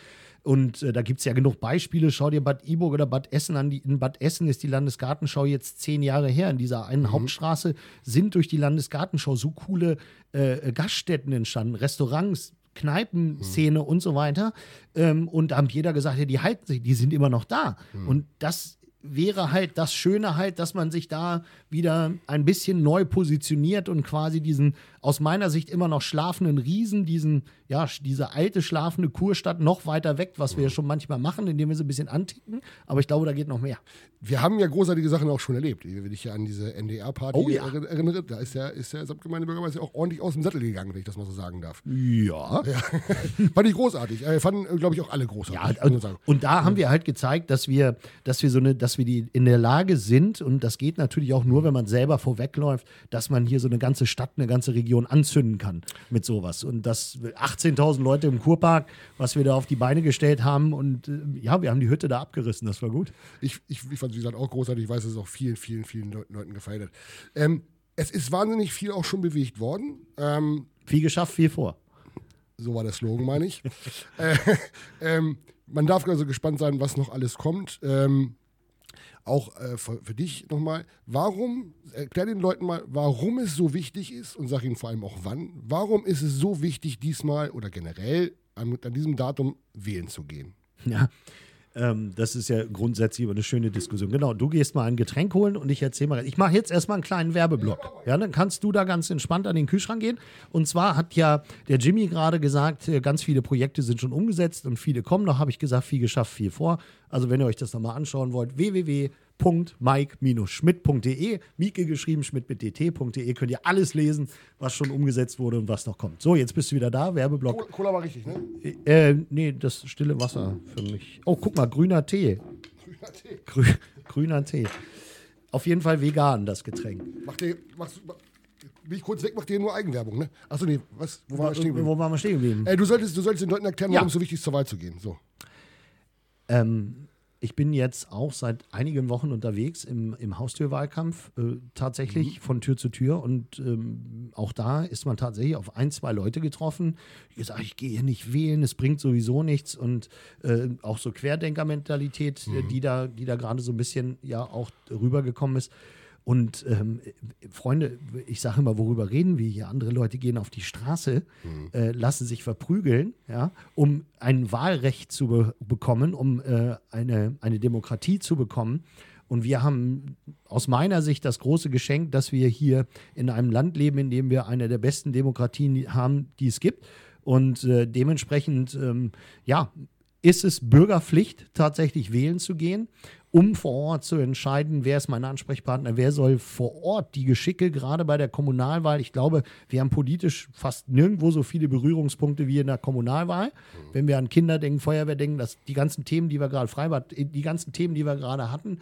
Und äh, da gibt es ja genug Beispiele. Schau dir Bad Iburg oder Bad Essen an. Die, in Bad Essen ist die Landesgartenschau jetzt zehn Jahre her. In dieser einen Hauptstraße sind durch die Landesgartenschau so coole äh, Gaststätten entstanden, Restaurants, Kneipenszene und so weiter. Ähm, und da haben jeder gesagt, ja, die halten sich, die sind immer noch da. Und das wäre halt das Schöne halt, dass man sich da wieder ein bisschen neu positioniert und quasi diesen aus meiner Sicht immer noch schlafenden Riesen, diesen, ja, diese alte schlafende Kurstadt noch weiter weg, was wir ja schon manchmal machen, indem wir sie ein bisschen anticken. Aber ich glaube, da geht noch mehr. Wir haben ja großartige Sachen auch schon erlebt. Wenn ich ja an diese NDR-Party Oh ja. erinn- erinnere, da ist der, ist der Samtgemeindebürgermeister auch ordentlich aus dem Sattel gegangen, wenn ich das mal so sagen darf. Ja. Fand ich großartig. Äh, fanden, glaube ich, auch alle großartig. Ja, und, und da haben wir halt gezeigt, dass wir, dass wir so eine, dass wir die in der Lage sind, und das geht natürlich auch nur, wenn man selber vorwegläuft, dass man hier so eine ganze Stadt, eine ganze Region anzünden kann mit sowas. Und das 18.000 Leute im Kurpark, was wir da auf die Beine gestellt haben, und äh, ja, wir haben die Hütte da abgerissen, das war gut. Ich, ich, ich fand es, wie gesagt, auch großartig. Ich weiß, dass es auch vielen, vielen, vielen Leuten, Leuten gefallen hat. Ähm, es ist wahnsinnig viel auch schon bewegt worden. Ähm, Viel geschafft, viel vor. so war der Slogan, meine ich. äh, ähm, man darf also gespannt sein, was noch alles kommt. Ähm, auch äh, für, für dich nochmal, warum, erklär den Leuten mal, warum es so wichtig ist und sag ihnen vor allem auch wann, warum ist es so wichtig, diesmal oder generell an, an diesem Datum wählen zu gehen? Ja. Ähm, das ist ja grundsätzlich immer eine schöne Diskussion. Genau, du gehst mal ein Getränk holen und ich erzähle mal. Ich mache jetzt erstmal einen kleinen Werbeblock. Ja, dann kannst du da ganz entspannt an den Kühlschrank gehen. Und zwar hat ja der Jimmy gerade gesagt, äh, ganz viele Projekte sind schon umgesetzt und viele kommen noch. Habe ich gesagt, viel geschafft, viel vor. Also, wenn ihr euch das nochmal anschauen wollt, www.mike-schmidt.de, Mieke geschrieben, schmidt mit dt.de, könnt ihr alles lesen, was schon umgesetzt wurde und was noch kommt. So, jetzt bist du wieder da, Werbeblock. Cola, Cola war richtig, ne? Äh, nee, das stille Wasser für mich. Oh, guck mal, grüner Tee. Grü grüner Tee. Auf jeden Fall vegan, das Getränk. Mach dir, machst, mach, bin ich kurz weg, mach dir nur Eigenwerbung, ne? Achso, nee, was? Wo war ich stehen geblieben? Wo waren wir stehen geblieben? Äh, du, solltest, du solltest den Leuten erklären, Ja. warum es so wichtig ist, zur Wahl zu gehen. So. Ähm, ich bin jetzt auch seit einigen Wochen unterwegs im, im Haustürwahlkampf, äh, tatsächlich von Tür zu Tür. Und ähm, auch da ist man tatsächlich auf ein, zwei Leute getroffen, die gesagt ich gehe hier nicht wählen, es bringt sowieso nichts. Und äh, auch so Querdenker-Mentalität, äh, die da, die da gerade so ein bisschen ja auch rübergekommen ist. Und ähm, äh, Freunde, ich sage immer, worüber reden wir hier? Andere Leute gehen auf die Straße, äh, lassen sich verprügeln, ja, um ein Wahlrecht zu be bekommen, um äh, eine, eine Demokratie zu bekommen. Und wir haben aus meiner Sicht das große Geschenk, dass wir hier in einem Land leben, in dem wir eine der besten Demokratien haben, die es gibt. Und äh, dementsprechend, ähm, ja, ist es Bürgerpflicht, tatsächlich wählen zu gehen, um vor Ort zu entscheiden, wer ist mein Ansprechpartner, wer soll vor Ort die Geschicke, gerade bei der Kommunalwahl. Ich glaube, wir haben politisch fast nirgendwo so viele Berührungspunkte wie in der Kommunalwahl. Wenn wir an Kinder denken, Feuerwehr denken, dass die ganzen Themen, die wir gerade Freibad, die ganzen Themen, die wir gerade hatten,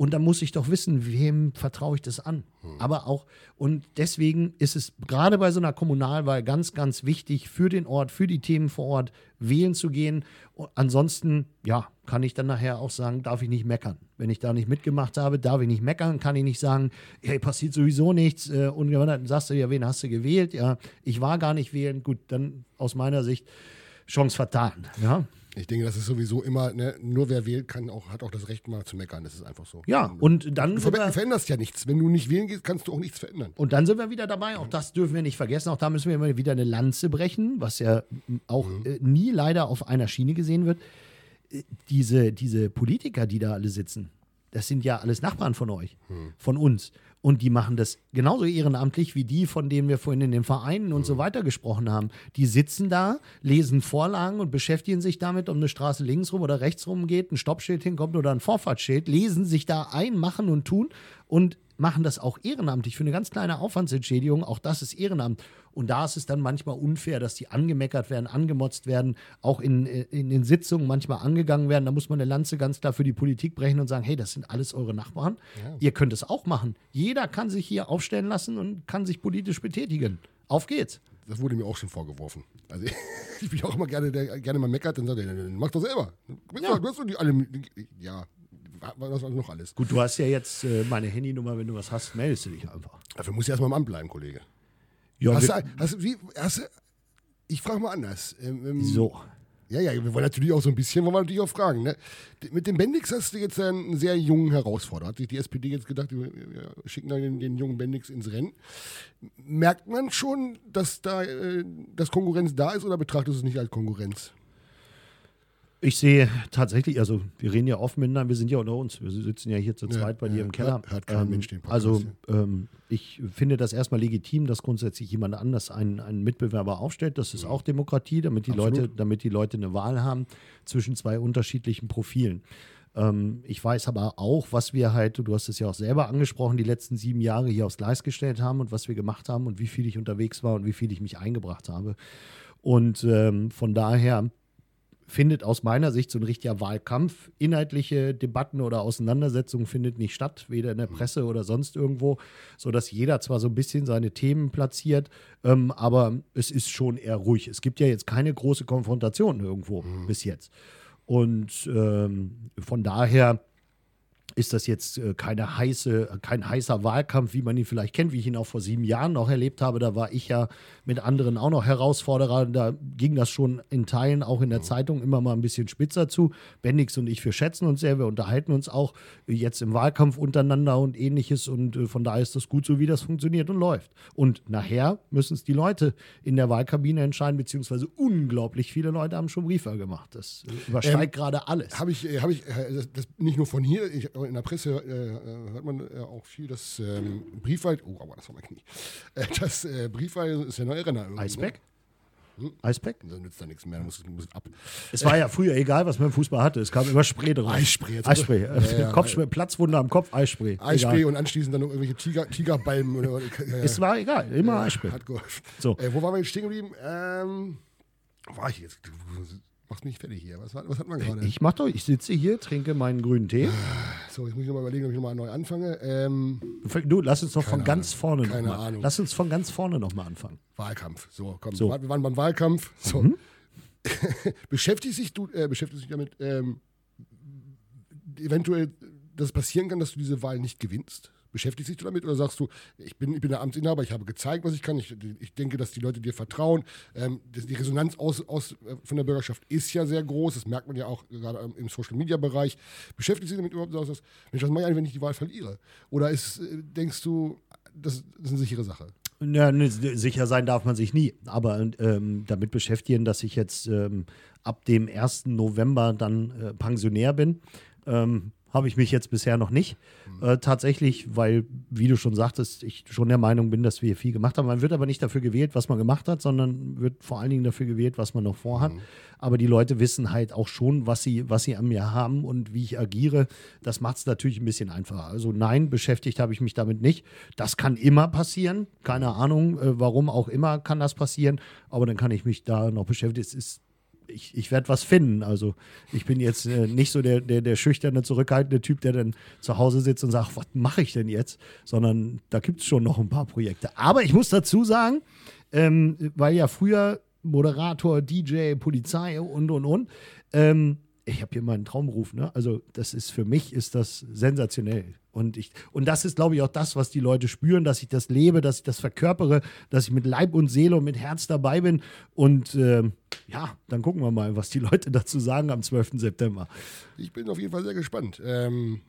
und dann muss ich doch wissen, wem vertraue ich das an. Aber auch, und deswegen ist es gerade bei so einer Kommunalwahl ganz, ganz wichtig für den Ort, für die Themen vor Ort wählen zu gehen. Und ansonsten, ja, kann ich dann nachher auch sagen, darf ich nicht meckern. Wenn ich da nicht mitgemacht habe, darf ich nicht meckern, kann ich nicht sagen, hey, passiert sowieso nichts. Äh, Und dann sagst du, ja, wen hast du gewählt? Ja, ich war gar nicht wählen. Gut, dann aus meiner Sicht Chance vertan. Ja. Ich denke, das ist sowieso immer, ne, nur wer wählt, kann auch, hat auch das Recht, mal zu meckern. Das ist einfach so. Ja, und dann Du ver veränderst ja nichts. Wenn du nicht wählen gehst, kannst du auch nichts verändern. Und dann sind wir wieder dabei, auch das dürfen wir nicht vergessen, auch da müssen wir immer wieder eine Lanze brechen, was ja auch äh, nie leider auf einer Schiene gesehen wird. Äh, Diese, diese Politiker, die da alle sitzen, das sind ja alles Nachbarn von euch, von uns. Und die machen das genauso ehrenamtlich wie die, von denen wir vorhin in den Vereinen und so weiter gesprochen haben. Die sitzen da, lesen Vorlagen und beschäftigen sich damit, ob eine Straße links rum oder rechts rum geht, ein Stoppschild hinkommt oder ein Vorfahrtsschild, lesen sich da ein, machen und tun und machen das auch ehrenamtlich für eine ganz kleine Aufwandsentschädigung. Auch das ist Ehrenamt. Und da ist es dann manchmal unfair, dass die angemeckert werden, angemotzt werden, auch in, in den Sitzungen manchmal angegangen werden. Da muss man eine Lanze ganz klar für die Politik brechen und sagen, hey, das sind alles eure Nachbarn. Ja. Ihr könnt es auch machen. Jeder kann sich hier aufstellen lassen und kann sich politisch betätigen. Auf geht's. Das wurde mir auch schon vorgeworfen. Also ich bin auch immer gerne, der gerne mal meckert, dann sagt er, mach das selber. Ja. Du hast die alle, ja, was noch alles. Gut, du hast ja jetzt äh, meine Handynummer, wenn du was hast, meldest du dich einfach. Dafür musst du erstmal im Amt bleiben, Kollege. Ja, hast du, hast, wie, hast du, ich frage mal anders. Ähm, ähm, so. Ja, ja, wir wollen natürlich auch so ein bisschen, wollen wir natürlich auch fragen. Ne? Mit dem Bendix hast du jetzt einen sehr jungen Herausforderer. Hat sich die SPD jetzt gedacht, wir schicken den, den jungen Bendix ins Rennen. Merkt man schon, dass da äh, dass Konkurrenz da ist oder betrachtest du es nicht als Konkurrenz? Ich sehe tatsächlich, also wir reden ja oft miteinander, wir sind ja unter uns, wir sitzen ja hier zu zweit ja, bei dir im Keller. Hört kein ähm, Mensch den Podcast, Also ähm, ich finde das erstmal legitim, dass grundsätzlich jemand anders einen, einen Mitbewerber aufstellt. Das ist ja. auch Demokratie, damit die, Leute, damit die Leute eine Wahl haben zwischen zwei unterschiedlichen Profilen. Ähm, ich weiß aber auch, was wir halt, du hast es ja auch selber angesprochen, die letzten sieben Jahre hier aufs Gleis gestellt haben und was wir gemacht haben und wie viel ich unterwegs war und wie viel ich mich eingebracht habe. Und ähm, von daher findet aus meiner Sicht so ein richtiger Wahlkampf. Inhaltliche Debatten oder Auseinandersetzungen findet nicht statt, weder in der Presse oder sonst irgendwo, sodass jeder zwar so ein bisschen seine Themen platziert, ähm, aber es ist schon eher ruhig. Es gibt ja jetzt keine große Konfrontation irgendwo mhm. bis jetzt. Und ähm, von daher ist das jetzt äh, keine heiße, kein heißer Wahlkampf, wie man ihn vielleicht kennt, wie ich ihn auch vor sieben Jahren noch erlebt habe. Da war ich ja mit anderen auch noch Herausforderer. Da ging das schon in Teilen auch in der. Zeitung immer mal ein bisschen spitzer zu. Bendix und ich, wir schätzen uns sehr, wir unterhalten uns auch jetzt im Wahlkampf untereinander und ähnliches. Und äh, von daher ist das gut so, wie das funktioniert und läuft. Und nachher müssen es die Leute in der Wahlkabine entscheiden, beziehungsweise unglaublich viele Leute haben schon Briefe gemacht. Das äh, übersteigt ähm, gerade alles. Habe ich, hab ich das, das nicht nur von hier, ich in der Presse äh, hört man äh, auch viel, dass ähm, Briefwald, oh, aber das war mein Knie, äh, das äh, Briefwald ist der neue Renner. Ne? Eisbeck? Hm? Eisbeck? Da nützt da nichts mehr, muss, muss ab. Es war ja früher egal, was man im Fußball hatte. Es kam immer Spray drauf. Eisspray. Eisspray. Ja, ja, Platzwunde am Kopf, Eisspray. Eisspray egal. und anschließend dann noch irgendwelche Tiger, Tigerballen. Oder, ja, es war egal, immer Eisspray. Hat geholfen. So. Äh, wo waren wir jetzt stehen geblieben? Ähm, war ich jetzt? Machst mich fertig hier. Was, was hat man gerade? Ich mach doch, ich sitze hier, trinke meinen grünen Tee. So, jetzt muss ich nochmal überlegen, ob ich nochmal neu anfange. Ähm, du, lass uns doch von Ahnung. ganz vorne Keine noch mal. Ahnung. Lass uns von ganz vorne nochmal anfangen. Wahlkampf. So, komm, so. wir waren beim Wahlkampf. So. Mhm. beschäftigst dich du, äh, beschäftigst dich damit, ähm, eventuell, dass es passieren kann, dass du diese Wahl nicht gewinnst? Beschäftigst dich du damit oder sagst du, ich bin, ich bin der Amtsinhaber, ich habe gezeigt, was ich kann, ich, ich denke, dass die Leute dir vertrauen. Ähm, die Resonanz aus, aus, äh, von der Bürgerschaft ist ja sehr groß, das merkt man ja auch gerade im Social-Media-Bereich. Beschäftigst du dich damit überhaupt, du Mensch, was mache ich eigentlich, wenn ich die Wahl verliere? Oder ist, äh, denkst du, das, das ist eine sichere Sache? Ja, ne, sicher sein darf man sich nie, aber ähm, damit beschäftigen, dass ich jetzt ähm, ab dem 1. November dann äh, Pensionär bin. Ähm, habe ich mich jetzt bisher noch nicht. Mhm. Äh, tatsächlich, weil, wie du schon sagtest, ich schon der Meinung bin, dass wir viel gemacht haben. Man wird aber nicht dafür gewählt, was man gemacht hat, sondern wird vor allen Dingen dafür gewählt, was man noch vorhat. Mhm. Aber die Leute wissen halt auch schon, was sie, was sie an mir haben und wie ich agiere. Das macht es natürlich ein bisschen einfacher. Also nein, beschäftigt habe ich mich damit nicht. Das kann immer passieren. Keine Ahnung, äh, warum auch immer kann das passieren. Aber dann kann ich mich da noch beschäftigen. Es ist ich, ich werde was finden. Also ich bin jetzt äh, nicht so der, der, der schüchterne, zurückhaltende Typ, der dann zu Hause sitzt und sagt, was mache ich denn jetzt? Sondern da gibt es schon noch ein paar Projekte. Aber ich muss dazu sagen, ähm, weil ja früher Moderator, DJ, Polizei und und und, ähm, ich habe hier mal einen Traumruf, ne? Also, das ist für mich ist das sensationell. Und, ich, und das ist, glaube ich, auch das, was die Leute spüren, dass ich das lebe, dass ich das verkörpere, dass ich mit Leib und Seele und mit Herz dabei bin. Und äh, ja, dann gucken wir mal, was die Leute dazu sagen am 12. September. Ich bin auf jeden Fall sehr gespannt. Ähm,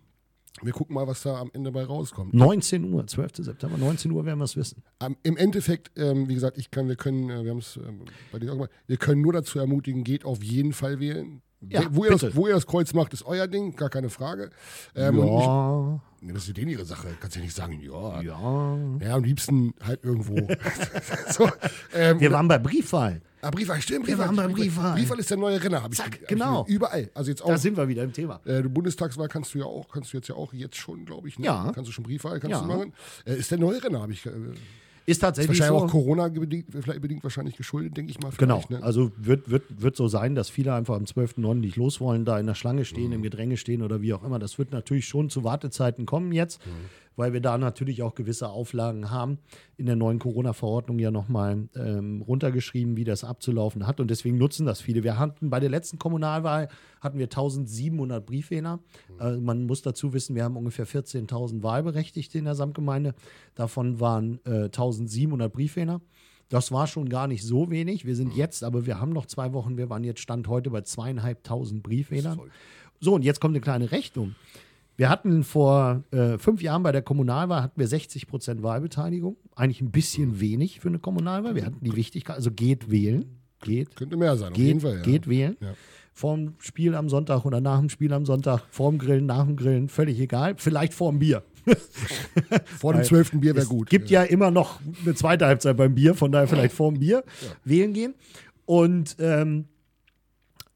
wir gucken mal, was da am Ende bei rauskommt. 19 Uhr, 12. September, 19 Uhr werden wir es wissen. Um, Im Endeffekt, ähm, wie gesagt, ich kann, wir können, äh, wir haben es äh, bei dir auch mal, wir können nur dazu ermutigen, geht auf jeden Fall wählen Ja, wo, ihr das, wo ihr das Kreuz macht, ist euer Ding, gar keine Frage. Ähm, ja, ich, nee, das ist denen ihre Sache. Kannst ja nicht sagen, ja. ja. Ja, am liebsten halt irgendwo. so, ähm, Wir waren bei Briefwahl. ah, Briefwahl, stimmt. Wir Briefwahl, waren bei Briefwahl. Briefwahl ist der neue Renner. Hab ich, Zack, ich genau. gesehen. Überall. Also jetzt Da auch. sind wir wieder im Thema. Äh, Bundestagswahl kannst du ja auch, kannst du jetzt ja auch jetzt schon, glaube ich. Ne? Ja. Kannst du schon Briefwahl, kannst Ja. du machen. Äh, ist der neue Renner, habe ich. Äh, Ist ist tatsächlich wahrscheinlich so. auch Corona bedingt, vielleicht bedingt wahrscheinlich geschuldet, denke ich mal. Genau, Ne? also wird, wird, wird so sein, dass viele einfach am 12.09. nicht los wollen, da in der Schlange stehen, Mhm. im Gedränge stehen oder wie auch immer. Das wird natürlich schon zu Wartezeiten kommen jetzt, Mhm. Weil wir da natürlich auch gewisse Auflagen haben. In der neuen Corona-Verordnung ja nochmal ähm, runtergeschrieben, wie das abzulaufen hat. Und deswegen nutzen das viele. Wir hatten bei der letzten Kommunalwahl hatten wir 1700 Briefwähler. Mhm. Äh, man muss dazu wissen, wir haben ungefähr 14.000 Wahlberechtigte in der Samtgemeinde. Davon waren äh, 1700 Briefwähler. Das war schon gar nicht so wenig. Wir Mhm. sind jetzt, aber wir haben noch zwei Wochen. Wir waren jetzt Stand heute bei zweieinhalbtausend Briefwählern. So, und jetzt kommt eine kleine Rechnung. Wir hatten vor äh, fünf Jahren bei der Kommunalwahl hatten wir 60 Prozent Wahlbeteiligung. Eigentlich ein bisschen wenig für eine Kommunalwahl. Wir hatten die Wichtigkeit, also geht wählen. Geht, Könnte mehr sein, auf jeden geht, Fall. Ja. geht wählen. Ja. Vorm Spiel am Sonntag oder nach dem Spiel am Sonntag, vorm Grillen, nach dem Grillen, völlig egal. Vielleicht vorm Bier. Vor dem zwölften Bier wäre Es gut. gibt ja. immer noch eine zweite Halbzeit beim Bier, von daher vielleicht vorm Bier wählen gehen. Und ähm,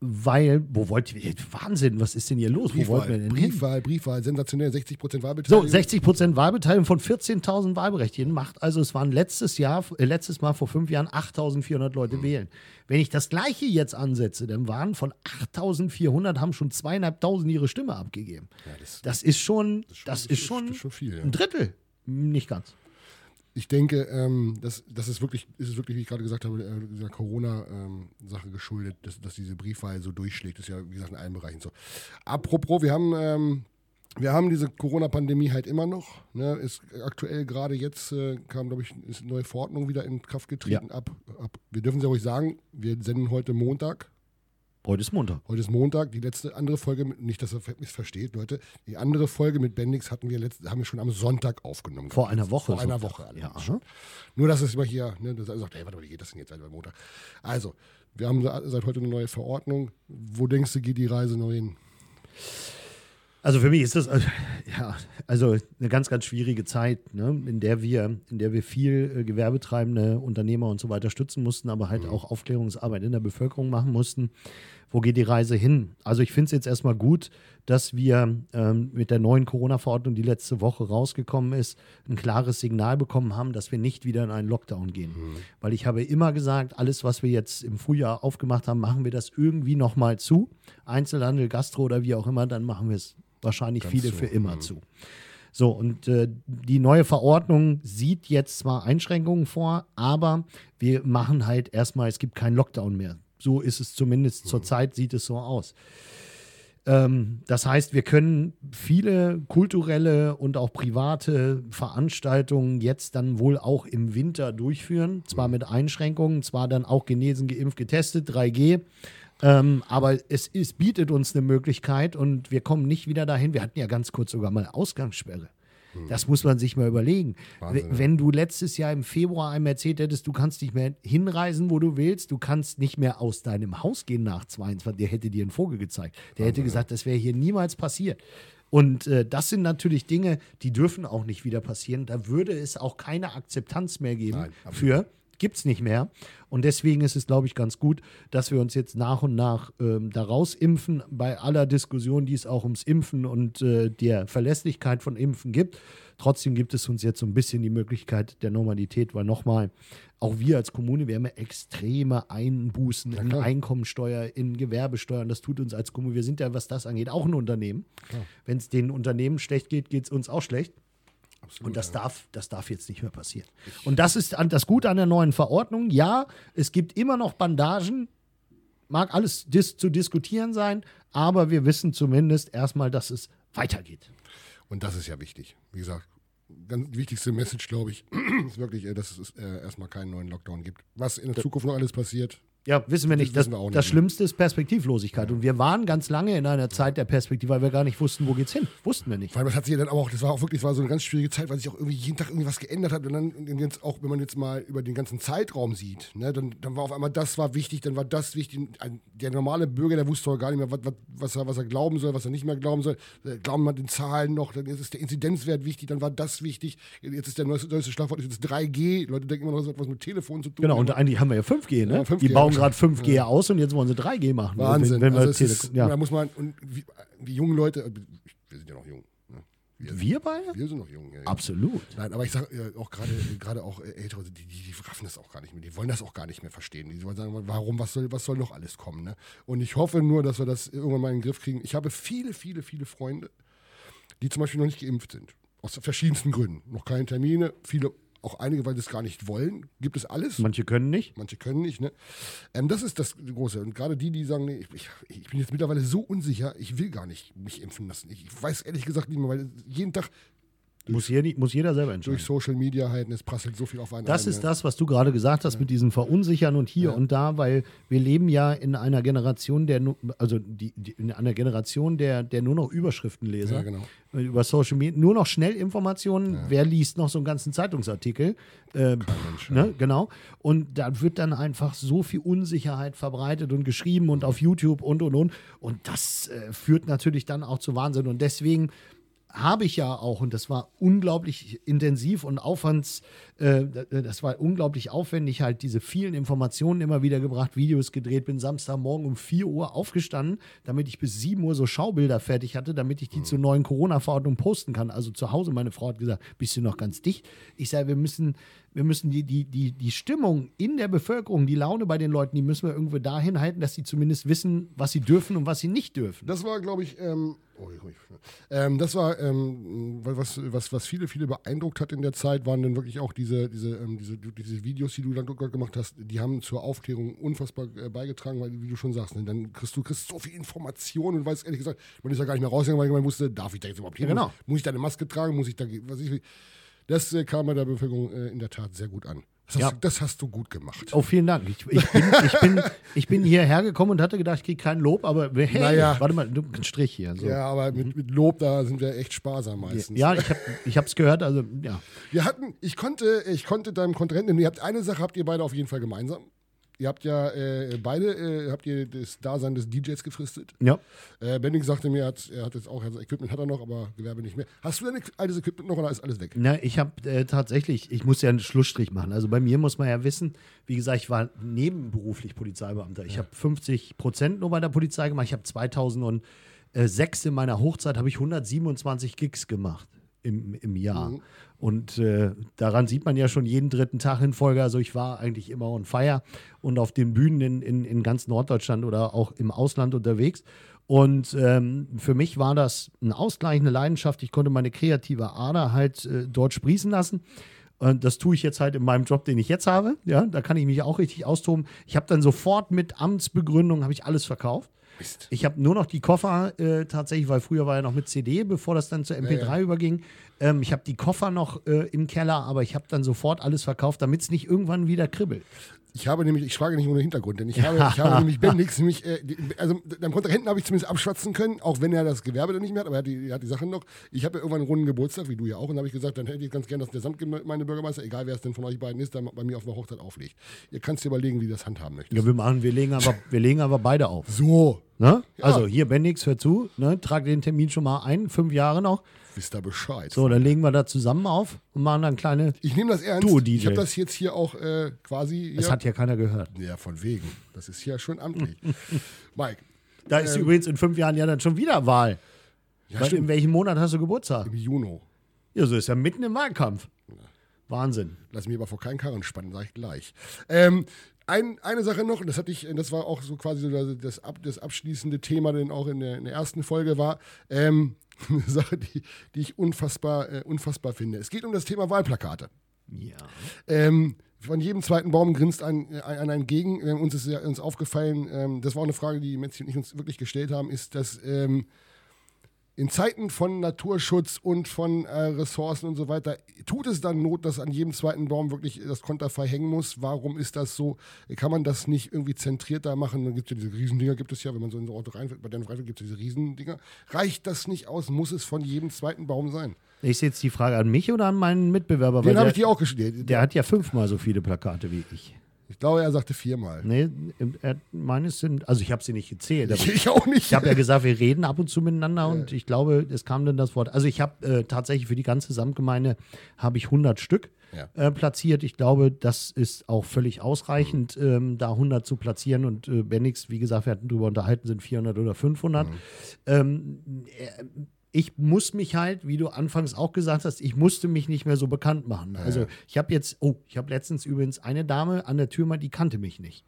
weil, wo wollt ihr, Wahnsinn, was ist denn hier los? Wo wollten wir Briefwahl, denn hin? Briefwahl, Briefwahl, sensationell, 60 Prozent So, Wahlbeteiligung. 60 Prozent Wahlbeteiligung von 14.000 Wahlberechtigten macht also, es waren letztes Jahr, äh, letztes Mal vor fünf Jahren 8.400 Hm. Leute wählen. Wenn ich das Gleiche jetzt ansetze, dann waren von 8.400 haben schon zweieinhalbtausend ihre Stimme abgegeben. Ja, das- Das ist schon, schon- das das ist ist- schon, das ist schon viel, ja. ein Drittel. Nicht ganz. Ich denke, ähm, das, das ist wirklich, ist es wirklich, wie ich gerade gesagt habe, äh, dieser Corona-Sache geschuldet, dass, dass diese Briefwahl so durchschlägt. Das ist ja, wie gesagt, in allen Bereichen so. Apropos, wir haben, ähm, wir haben diese Corona-Pandemie halt immer noch. Ne? Ist aktuell gerade jetzt äh, kam, glaube ich, ist eine neue Verordnung wieder in Kraft getreten. Ab, ab, wir dürfen es ja ruhig sagen, wir senden heute Montag. Heute ist Montag. Heute ist Montag. Die letzte andere Folge, mit, nicht, dass ihr mich versteht, Leute. Die andere Folge mit Bendix hatten wir letzt, haben wir schon am Sonntag aufgenommen. Vor einer Woche. Vor einer. Woche. Ja. schon. Nur, dass es immer hier, ne, dass er sagt, hey, warte mal, wie geht das denn jetzt bei Montag? Also, wir haben seit heute eine neue Verordnung. Wo denkst du, geht die Reise noch hin? Also für mich ist das äh, ja also eine ganz ganz schwierige Zeit, ne, in der wir in der wir viel äh, gewerbetreibende Unternehmer und so weiter stützen mussten, aber halt auch Aufklärungsarbeit in der Bevölkerung machen mussten. Wo geht die Reise hin? Also ich finde es jetzt erstmal gut, dass wir ähm, mit der neuen Corona-Verordnung, die letzte Woche rausgekommen ist, ein klares Signal bekommen haben, dass wir nicht wieder in einen Lockdown gehen. Weil ich habe immer gesagt, alles, was wir jetzt im Frühjahr aufgemacht haben, machen wir das irgendwie nochmal zu. Einzelhandel, Gastro oder wie auch immer, dann machen wir es wahrscheinlich Ganz viele zu, für immer mhm. zu. So, und äh, die neue Verordnung sieht jetzt zwar Einschränkungen vor, aber wir machen halt erstmal, es gibt keinen Lockdown mehr. So ist es zumindest zurzeit, sieht es so aus. Ähm, das heißt, wir können viele kulturelle und auch private Veranstaltungen jetzt dann wohl auch im Winter durchführen. Zwar mit Einschränkungen, zwar dann auch genesen, geimpft, getestet, 3G. Ähm, aber es, es bietet uns eine Möglichkeit und wir kommen nicht wieder dahin. Wir hatten ja ganz kurz sogar mal Ausgangssperre. Das muss man sich mal überlegen. Wahnsinn, ja. Wenn du letztes Jahr im Februar einem erzählt hättest, du kannst nicht mehr hinreisen, wo du willst, du kannst nicht mehr aus deinem Haus gehen nach 22, der hätte dir einen Vogel gezeigt. Der hätte gesagt, das wäre hier niemals passiert. Und äh, das sind natürlich Dinge, die dürfen auch nicht wieder passieren. Da würde es auch keine Akzeptanz mehr geben Nein, für. Gibt es nicht mehr. Und deswegen ist es, glaube ich, ganz gut, dass wir uns jetzt nach und nach ähm, daraus impfen. Bei aller Diskussion, die es auch ums Impfen und äh, der Verlässlichkeit von Impfen gibt. Trotzdem gibt es uns jetzt so ein bisschen die Möglichkeit der Normalität, weil nochmal, auch wir als Kommune, wir haben ja extreme Einbußen in. Einkommensteuer, in Gewerbesteuern. Das tut uns als Kommune, wir sind ja, was das angeht, auch ein Unternehmen. Wenn es den Unternehmen schlecht geht, geht es uns auch schlecht. Absolut, Und das ja. darf, das darf jetzt nicht mehr passieren. Und das ist an, das Gute an der neuen Verordnung. Ja, es gibt immer noch Bandagen, mag alles dis zu diskutieren sein, aber wir wissen zumindest erstmal, dass es weitergeht. Und das ist ja wichtig. Wie gesagt, ganz wichtigste Message, glaube ich, ist wirklich, äh, dass es äh, erstmal keinen neuen Lockdown gibt. Was in der Zukunft noch alles passiert, Ja, wissen wir nicht. Das wir nicht, das? Schlimmste ist Perspektivlosigkeit. Und wir waren ganz lange in einer Zeit der Perspektive, weil wir gar nicht wussten, wo geht's hin. Wussten wir nicht. Vor allem, das hat sich ja dann auch, das war auch wirklich, war so eine ganz schwierige Zeit, weil sich auch irgendwie jeden Tag irgendwie was geändert hat. Und dann jetzt auch, wenn man jetzt mal über den ganzen Zeitraum sieht, ne, dann, dann war auf einmal das war wichtig, dann war das wichtig. Der normale Bürger, der wusste doch gar nicht mehr, was, was, er, was er glauben soll, was er nicht mehr glauben soll. Äh, Glauben wir den Zahlen noch, dann ist der Inzidenzwert wichtig, dann war das wichtig. Jetzt ist der neueste, neueste Schlagwort ist jetzt 3G. Leute denken immer noch, das hat was mit Telefon zu tun. Genau, und eigentlich haben wir ja 5G, ne? Ja, 5G, Die bauen ja. Gerade 5G aus und jetzt wollen sie 3G machen. Wahnsinn. Wenn, wenn also wir ist, ja. Da muss man, und wie, die jungen Leute, äh, wir sind ja noch jung. Ne? Wir beide? Wir sind noch jung. Ja, ja. Absolut. Nein, aber ich sage äh, auch gerade gerade auch äh, Ältere, die, die, die raffen das auch gar nicht mehr. Die wollen das auch gar nicht mehr verstehen. Die wollen sagen, warum, was soll, was soll noch alles kommen? Ne? Und ich hoffe nur, dass wir das irgendwann mal in den Griff kriegen. Ich habe viele, viele, viele Freunde, die zum Beispiel noch nicht geimpft sind. Aus verschiedensten Gründen. Noch keine Termine. Viele, auch einige, weil sie es gar nicht wollen. Gibt es alles. Manche können nicht. Manche können nicht, ne? Ähm, das ist das Große. Und gerade die, die sagen, nee, ich, ich, ich bin jetzt mittlerweile so unsicher, ich will gar nicht mich impfen lassen. Ich weiß ehrlich gesagt nicht mehr, weil jeden Tag Muss, nicht- muss jeder selber entscheiden. durch Social Media halt, es prasselt so viel auf einen Das ein, ist ne? das, was du gerade gesagt hast mit diesem Verunsichern und hier und da, weil wir leben ja in einer Generation der, also die, die, in einer Generation der, der nur noch Überschriftenleser. Ja, genau. Äh, Über Social Media, nur noch Schnellinformationen. Wer liest noch so einen ganzen Zeitungsartikel? Äh, Mensch, ne, genau. Und da wird dann einfach so viel Unsicherheit verbreitet und geschrieben und auf YouTube und und und. Und das äh, führt natürlich dann auch zu Wahnsinn. Und deswegen habe ich ja auch, und das war unglaublich intensiv und aufwands, äh, das war unglaublich aufwendig, halt diese vielen Informationen immer wieder gebracht, Videos gedreht, bin Samstagmorgen um 4 Uhr aufgestanden, damit ich bis 7 Uhr so Schaubilder fertig hatte, damit ich die zur neuen Corona-Verordnung posten kann. Also zu Hause, meine Frau hat gesagt, bist du noch ganz dicht? Ich sage, wir müssen, wir müssen die, die, die, die Stimmung in der Bevölkerung, die Laune bei den Leuten, die müssen wir irgendwo dahin halten, dass sie zumindest wissen, was sie dürfen und was sie nicht dürfen. Das war, glaube ich, ähm, oh, ähm, das war, ähm, was, was, was viele, viele beeindruckt hat in der Zeit, waren dann wirklich auch diese, diese, ähm, diese, diese Videos, die du dann gemacht hast, die haben zur Aufklärung unfassbar äh, beigetragen, weil, wie du schon sagst, ne, dann kriegst du kriegst so viel Information und weißt ehrlich gesagt, man ist ja gar nicht mehr rausgegangen, weil man wusste, darf ich da jetzt überhaupt hin? Ja, genau. Muss, muss ich da eine Maske tragen? Muss ich da, was ich, das äh, kam bei der Bevölkerung äh, in der Tat sehr gut an. Das hast, Ja. du, das hast du gut gemacht. Oh, vielen Dank. Ich, ich, bin, ich, bin, ich bin hierher gekommen und hatte gedacht, ich kriege kein Lob, aber hey, Naja. warte mal, du, ein Strich hier. So. Ja, aber mit, mit Lob, da sind wir echt sparsam meistens. Ja, ich habe ich hab's gehört, also ja. Wir hatten, ich konnte, ich konnte deinem Kontrahenten, ihr habt eine Sache habt ihr beide auf jeden Fall gemeinsam. Ihr habt ja äh, beide, äh, habt ihr das Dasein des DJs gefristet. Ja. Äh, Benning sagte mir, er hat, er hat jetzt auch, also Equipment hat er noch, aber Gewerbe nicht mehr. Hast du dein altes Equipment noch oder ist alles weg? Na, ich habe äh, tatsächlich, ich muss ja einen Schlussstrich machen. Also bei mir muss man ja wissen, wie gesagt, ich war nebenberuflich Polizeibeamter. Ich habe 50 Prozent nur bei der Polizei gemacht. Ich habe 2006 in meiner Hochzeit habe ich 127 Gigs gemacht im, im Jahr. Und äh, daran sieht man ja schon jeden dritten Tag in Folge. Also ich war eigentlich immer on fire und auf den Bühnen in, in, in ganz Norddeutschland oder auch im Ausland unterwegs. Und ähm, für mich war das ein Ausgleich, eine Leidenschaft. Ich konnte meine kreative Ader halt äh, dort sprießen lassen. Und das tue ich jetzt halt in meinem Job, den ich jetzt habe. Ja, da kann ich mich auch richtig austoben. Ich habe dann sofort mit Amtsbegründung habe ich alles verkauft. Mist. Ich habe nur noch die Koffer äh, tatsächlich, weil früher war ja noch mit CD, bevor das dann zu MP3 überging. Ähm, ich habe die Koffer noch äh, im Keller, aber ich habe dann sofort alles verkauft, damit es nicht irgendwann wieder kribbelt. Ich habe nämlich, ich frage nicht ohne Hintergrund, denn ich habe, ich habe nämlich Bendix, nämlich, äh, also deinem Kontrahenten habe ich zumindest abschwatzen können, auch wenn er das Gewerbe dann nicht mehr hat, aber er hat die, er hat die Sachen noch. Ich habe ja irgendwann einen runden Geburtstag, wie du ja auch, und da habe ich gesagt, dann hätte ich ganz gerne, dass der Samtgemeindebürgermeister, egal wer es denn von euch beiden ist, dann bei mir auf der Hochzeit auflegt. Ihr kannst dir überlegen, wie das handhaben möchtest. Ja, wir machen, wir legen aber, wir legen aber beide auf. So, Ne? Ja. Also hier, Bendix, hör zu, ne? trag den Termin schon mal ein, fünf Jahre noch. Wisst ihr Bescheid. So, dann legen wir da zusammen auf und machen dann kleine. Ich nehme das ernst. Du. Ich habe das jetzt hier auch äh, quasi. Das ja, hat ja keiner gehört. ja, von wegen. Das ist ja schon amtlich. Mike, Da ist Ähm, übrigens in fünf Jahren ja dann schon wieder Wahl. ja, Weil, in welchem Monat hast du Geburtstag? Im Juni. Ja, so ist ja mitten im Wahlkampf. Wahnsinn. Lass mich aber vor keinen Karren spannen, sage ich gleich. Ähm, ein, eine Sache noch, das hatte ich, das war auch so quasi so das, das, ab, das abschließende Thema, denn auch in der, in der ersten Folge war, ähm, eine Sache, die, die ich unfassbar, äh, unfassbar finde. Es geht um das Thema Wahlplakate. Ja. Ähm, von jedem zweiten Baum grinst ein, ein, ein entgegen. Ähm, uns ist ja uns aufgefallen, ähm, das war auch eine Frage, die Metzi und ich uns wirklich gestellt haben, ist, dass ähm, in Zeiten von Naturschutz und von äh, Ressourcen und so weiter, tut es dann Not, dass an jedem zweiten Baum wirklich das Konterfei hängen muss? Warum ist das so? Kann man das nicht irgendwie zentrierter machen? Dann gibt es ja diese Riesendinger, gibt es ja, wenn man so in so Auto reinfährt, bei deinem Reifel gibt es diese Riesendinger. Reicht das nicht aus? Muss es von jedem zweiten Baum sein? Ist jetzt die Frage an mich oder an meinen Mitbewerber? Den habe ich dir auch gestellt. Der hat ja fünfmal so viele Plakate wie ich. Ich glaube, er sagte viermal. Nee, er, meines sind, also ich habe sie nicht gezählt. Ich, ich, auch nicht. Ich habe ja gesagt, wir reden ab und zu miteinander ja. und ich glaube, es kam dann das Wort. Also ich habe äh, tatsächlich für die ganze Samtgemeinde habe ich 100 Stück ja. äh, platziert. Ich glaube, das ist auch völlig ausreichend, mhm. ähm, da 100 zu platzieren und äh, nichts, wie gesagt, wir hatten darüber unterhalten, sind 400 oder 500. Mhm. Ähm, äh, ich muss mich halt, wie du anfangs auch gesagt hast, ich musste mich nicht mehr so bekannt machen. Also ich habe jetzt, oh, ich habe letztens übrigens eine Dame an der Tür mal, die kannte mich nicht.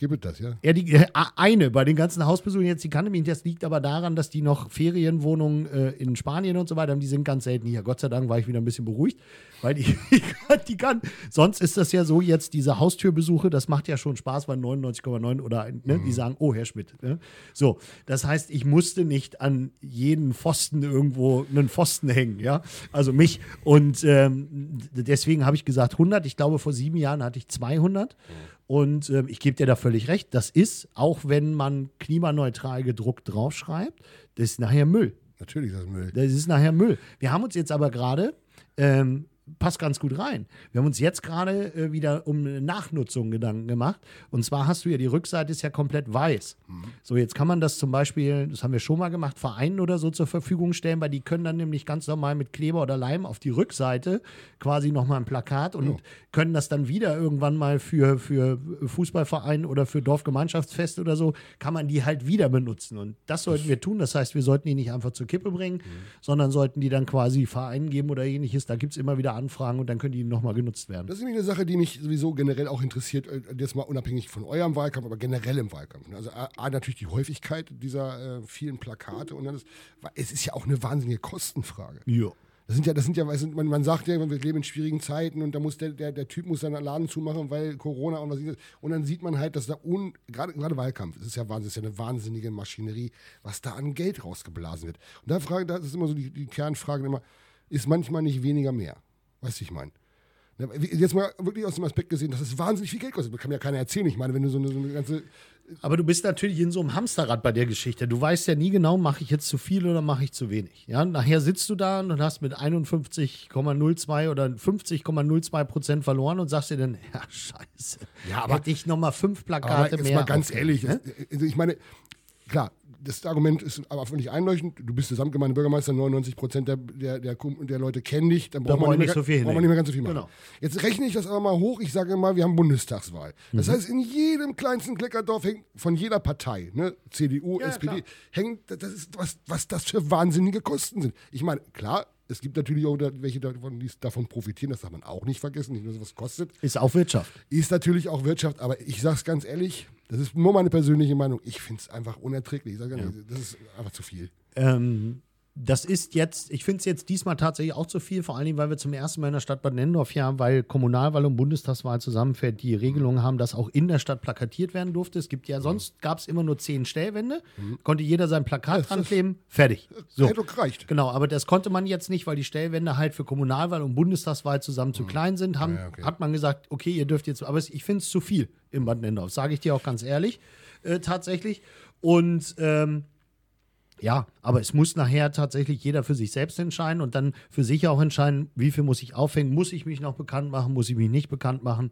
Gibt es das, ja? Ja, die, äh, eine bei den ganzen Hausbesuchen jetzt, die kannte mich nicht. Das liegt aber daran, dass die noch Ferienwohnungen äh, in Spanien und so weiter haben. Die sind ganz selten hier. Gott sei Dank war ich wieder ein bisschen beruhigt, weil die, die kann. Sonst ist das ja so jetzt, diese Haustürbesuche, das macht ja schon Spaß, weil 99,9 oder ne, mhm. die sagen, oh, Herr Schmidt. Ne? So, das heißt, ich musste nicht an jeden Pfosten irgendwo einen Pfosten hängen, ja. Also mich. Und ähm, deswegen habe ich gesagt 100. Ich glaube, vor sieben Jahren hatte ich 200. Mhm. Und äh, ich gebe dir da völlig recht, das ist, auch wenn man klimaneutral gedruckt draufschreibt, das ist nachher Müll. Natürlich ist das Müll. Das ist nachher Müll. Wir haben uns jetzt aber gerade ähm, passt ganz gut rein. Wir haben uns jetzt gerade äh, wieder um eine Nachnutzung Gedanken gemacht. Und zwar hast du ja, die Rückseite ist ja komplett weiß. Mhm. So, jetzt kann man das zum Beispiel, das haben wir schon mal gemacht, Vereinen oder so zur Verfügung stellen, weil die können dann nämlich ganz normal mit Kleber oder Leim auf die Rückseite quasi nochmal ein Plakat und ja. können das dann wieder irgendwann mal für, für Fußballverein oder für Dorfgemeinschaftsfest oder so, kann man die halt wieder benutzen. Und das sollten wir tun. Das heißt, wir sollten die nicht einfach zur Kippe bringen, mhm. sondern sollten die dann quasi Vereinen geben oder ähnliches. Da gibt es immer wieder anfragen und dann können die nochmal genutzt werden. Das ist nämlich eine Sache, die mich sowieso generell auch interessiert, äh, jetzt mal unabhängig von eurem Wahlkampf, aber generell im Wahlkampf. Also A, natürlich die Häufigkeit dieser äh, vielen Plakate und dann ist, es ist ja auch eine wahnsinnige Kostenfrage. Ja. Das sind ja, das sind ja, man, man sagt ja, wir leben in schwierigen Zeiten und da muss der, der, der Typ muss seinen Laden zumachen, weil Corona und was ist. Und dann sieht man halt, dass da un, gerade, gerade Wahlkampf, das ist ja Wahnsinn, das ist ja eine wahnsinnige Maschinerie, was da an Geld rausgeblasen wird. Und da frage, das ist immer so die, die Kernfrage immer, ist manchmal nicht weniger mehr? Weißt du, ich meine? Jetzt mal wirklich aus dem Aspekt gesehen, dass es wahnsinnig viel Geld kostet. Das kann mir ja keiner erzählen. Ich meine, wenn du so eine, so eine ganze aber du bist natürlich in so einem Hamsterrad bei der Geschichte. Du weißt ja nie genau, mache ich jetzt zu viel oder mache ich zu wenig. Ja, nachher sitzt du da und hast mit 51,02 oder 50,02 Prozent verloren und sagst dir dann, ja, scheiße. Ja, aber hätte ich noch mal fünf Plakate aber jetzt mehr. mal ganz ehrlich, ne? also ich meine, klar, das Argument ist aber nicht einleuchtend. Du bist Gesamtgemeindebürgermeister, 99 Prozent der, der, der, der, Leute kennen dich, dann braucht, da man, nicht, mehr, so braucht man nicht mehr ganz so viel machen. Genau. Jetzt rechne ich das aber mal hoch. Ich sage mal, wir haben Bundestagswahl. Das mhm. heißt, in jedem kleinsten Kleckerdorf hängt von jeder Partei, ne, CDU, ja, SPD, klar. hängt, das ist, was, was das für wahnsinnige Kosten sind. Ich meine, klar, es gibt natürlich auch welche davon, die davon profitieren, das darf man auch nicht vergessen, nicht nur was kostet. Ist auch Wirtschaft. Ist natürlich auch Wirtschaft, aber ich sage es ganz ehrlich, das ist nur meine persönliche Meinung. Ich finde es einfach unerträglich. Ich sage ja. das ist einfach zu viel. Ähm, das ist jetzt, ich finde es jetzt diesmal tatsächlich auch zu viel, vor allen Dingen, weil wir zum ersten Mal in der Stadt Bad Nennendorf ja, weil Kommunalwahl und Bundestagswahl zusammenfällt, die Regelung haben, dass auch in der Stadt plakatiert werden durfte. Es gibt ja, sonst gab es immer nur zehn Stellwände, mhm. konnte jeder sein Plakat dran kleben, fertig. So. Hätte gereicht. Genau, aber das konnte man jetzt nicht, weil die Stellwände halt für Kommunalwahl und Bundestagswahl zusammen zu mhm. klein sind, haben, ja, okay. hat man gesagt, okay, ihr dürft jetzt, aber ich finde es zu viel im Bad Nennendorf, sage ich dir auch ganz ehrlich, äh, tatsächlich. Und ähm, ja, aber es muss nachher tatsächlich jeder für sich selbst entscheiden und dann für sich auch entscheiden, wie viel muss ich aufhängen, muss ich mich noch bekannt machen, muss ich mich nicht bekannt machen.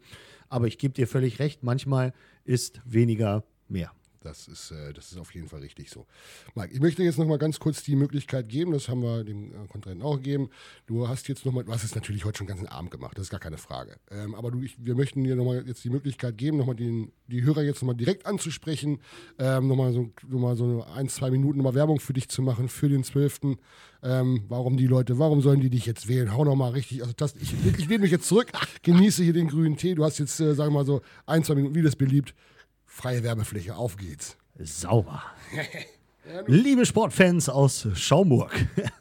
Aber ich gebe dir völlig recht, manchmal ist weniger mehr. Das ist, äh, das ist auf jeden Fall richtig so. Mike, ich möchte jetzt noch mal ganz kurz die Möglichkeit geben, das haben wir dem äh, Kontrahenten auch gegeben. Du hast jetzt noch mal, du hast es natürlich heute schon den ganzen Abend gemacht, das ist gar keine Frage. Ähm, aber du, ich, wir möchten dir noch mal jetzt die Möglichkeit geben, noch mal den, die Hörer jetzt noch mal direkt anzusprechen, ähm, noch mal so, noch so ein, zwei Minuten noch mal Werbung für dich zu machen, für den 12. Ähm, warum die Leute, warum sollen die dich jetzt wählen? Hau noch mal richtig, also das, ich, ich lehne mich jetzt zurück, genieße hier den grünen Tee. Du hast jetzt, äh, sagen wir mal so, ein, zwei Minuten, wie das beliebt. Freie Werbefläche, auf geht's. Sauber. Liebe Sportfans aus Schaumburg.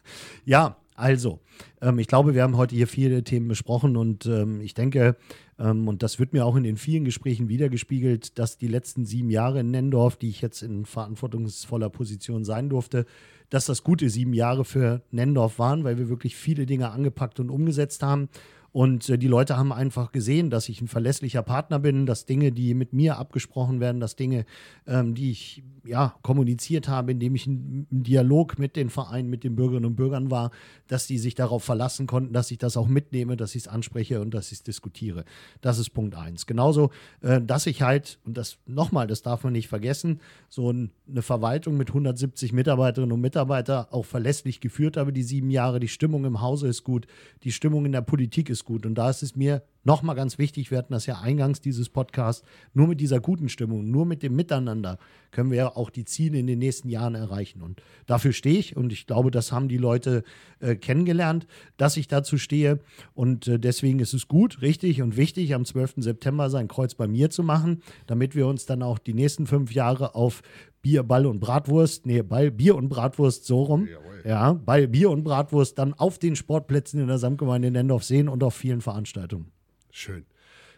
ja, Also, ähm, ich glaube, wir haben heute hier viele Themen besprochen und ähm, ich denke, ähm, und das wird mir auch in den vielen Gesprächen wiedergespiegelt, dass die letzten sieben Jahre in Nendorf, die ich jetzt in verantwortungsvoller Position sein durfte, dass das gute sieben Jahre für Nendorf waren, weil wir wirklich viele Dinge angepackt und umgesetzt haben. Und äh, die Leute haben einfach gesehen, dass ich ein verlässlicher Partner bin, dass Dinge, die mit mir abgesprochen werden, dass Dinge, ähm, die ich ja kommuniziert habe, indem ich ein Dialog mit den Vereinen, mit den Bürgerinnen und Bürgern war, dass die sich darauf verlassen konnten, dass ich das auch mitnehme, dass ich es anspreche und dass ich es diskutiere. Das ist Punkt eins. Genauso, äh, dass ich halt, und das nochmal, das darf man nicht vergessen, so ein, eine Verwaltung mit 170 Mitarbeiterinnen und Mitarbeitern auch verlässlich geführt habe, die sieben Jahre. Die Stimmung im Hause ist gut, die Stimmung in der Politik ist gut. Und da ist es mir nochmal ganz wichtig, wir hatten das ja eingangs dieses Podcast, nur mit dieser guten Stimmung, nur mit dem Miteinander können wir auch die Ziele in den nächsten Jahren erreichen. Und dafür stehe ich und ich glaube, das haben die Leute äh, kennengelernt, dass ich dazu stehe. Und äh, deswegen ist es gut, richtig und wichtig, am 12. September sein Kreuz bei mir zu machen, damit wir uns dann auch die nächsten fünf Jahre auf Bier, Ball und Bratwurst, nee, Ball, Bier und Bratwurst so rum. Jawohl. Ja, bei Bier und Bratwurst dann auf den Sportplätzen in der Samtgemeinde Nendorf sehen und auf vielen Veranstaltungen. Schön.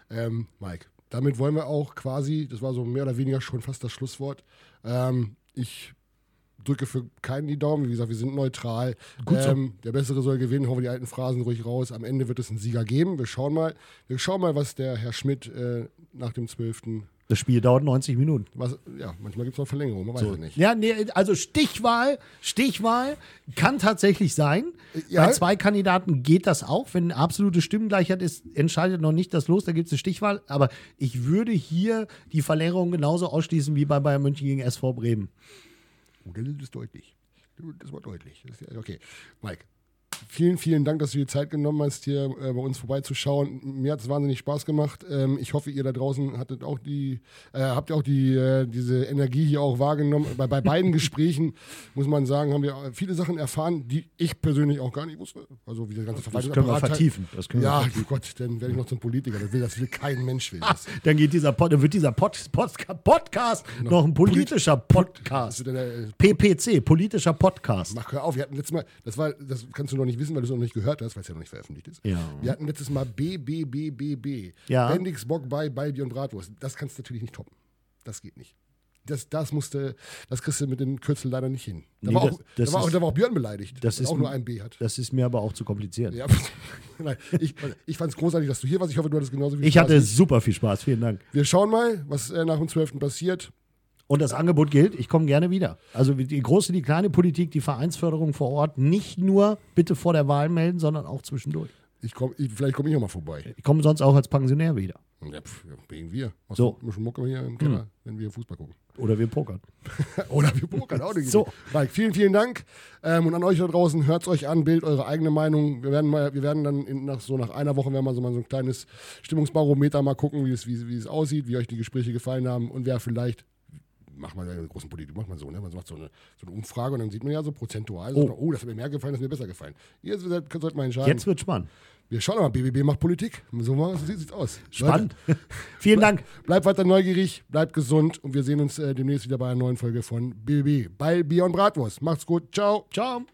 Ähm, Mike, damit wollen wir auch quasi, das war so mehr oder weniger schon fast das Schlusswort. Ähm, ich drücke für keinen die Daumen. Wie gesagt, wir sind neutral. Ähm, der Bessere soll gewinnen. Hauen wir die alten Phrasen ruhig raus. Am Ende wird es einen Sieger geben. Wir schauen mal. Wir schauen mal, was der Herr Schmidt äh, nach dem 12. Das Spiel dauert 90 Minuten. Was, ja, manchmal gibt es noch Verlängerung, man weiß so. ja nicht. Ja, nee, also Stichwahl, Stichwahl kann tatsächlich sein. Ja. Bei zwei Kandidaten geht das auch. Wenn eine absolute Stimmengleichheit ist, entscheidet noch nicht das Los, da gibt es eine Stichwahl. Aber ich würde hier die Verlängerung genauso ausschließen wie bei Bayern München gegen SV Bremen. Oh, das ist deutlich. Das war deutlich. Okay, Mike, vielen, vielen Dank, dass du dir Zeit genommen hast, hier äh, bei uns vorbeizuschauen. Mir hat es wahnsinnig Spaß gemacht. Ähm, ich hoffe, ihr da draußen hattet auch die, äh, habt auch die, äh, diese Energie hier auch wahrgenommen. Bei, bei beiden Gesprächen, muss man sagen, haben wir viele Sachen erfahren, die ich persönlich auch gar nicht wusste. Also wie der ganze Das können wir vertiefen. Das können ja, wir vertiefen. Gott, dann werde ich noch zum Politiker. Das will, das will kein Mensch. Will das. dann, geht dieser Pod, dann wird dieser Pod, Pod, Podcast noch, noch ein politischer Podcast. PPC, politischer Podcast. Mach hör auf, wir hatten letztes Mal, das war, das kannst du noch nicht wissen, weil du es noch nicht gehört hast, weil es ja noch nicht veröffentlicht ist. Ja. Wir hatten letztes Mal BBBBB. Ja. Bendix Bock bei Balbi und Bratwurst. Das kannst du natürlich nicht toppen. Das geht nicht. Das, das musste, das kriegst du mit den Kürzeln leider nicht hin. Da, nee, war, auch, das, da, war, auch, da war auch Björn beleidigt, das dass auch nur ein B hat. Das ist mir aber auch zu kompliziert. Ja, Nein, ich, ich fand es großartig, dass du hier warst. Ich hoffe, du hattest genauso viel ich Spaß. Ich hatte super viel Spaß. Vielen Dank. Wir schauen mal, was äh, nach dem 12. passiert. Und das Angebot gilt, ich komme gerne wieder. Also die große, die kleine Politik, die Vereinsförderung vor Ort, nicht nur bitte vor der Wahl melden, sondern auch zwischendurch. Ich komm, ich, vielleicht komme ich auch mal vorbei. Ich komme sonst auch als Pensionär wieder. Ja, pf, wegen wir. Was so. Mischen Mucke hier im Keller, hm. wenn wir Fußball gucken. Oder wir pokern. Oder wir pokern, auch nicht. so. Mike, vielen, vielen Dank. Ähm, und an euch da draußen, hört es euch an, bildet eure eigene Meinung. Wir werden, mal, wir werden dann in, nach, so nach einer Woche werden wir so mal so ein kleines Stimmungsbarometer mal gucken, wie es, wie, wie es aussieht, wie euch die Gespräche gefallen haben und wer vielleicht macht man ja in der großen Politik, macht man so, ne? Man macht so eine, so eine Umfrage und dann sieht man ja so prozentual, oh, so, oh das hat mir mehr gefallen, das hat mir besser gefallen. Ihr sollt mal entscheiden. Jetzt wird spannend. Wir schauen mal, BBB macht Politik. So, so sieht es aus. Spannend. Vielen Dank. Bleibt weiter neugierig, bleibt gesund und wir sehen uns äh, demnächst wieder bei einer neuen Folge von BBB bei Bier und Bratwurst. Macht's gut. Ciao. Ciao.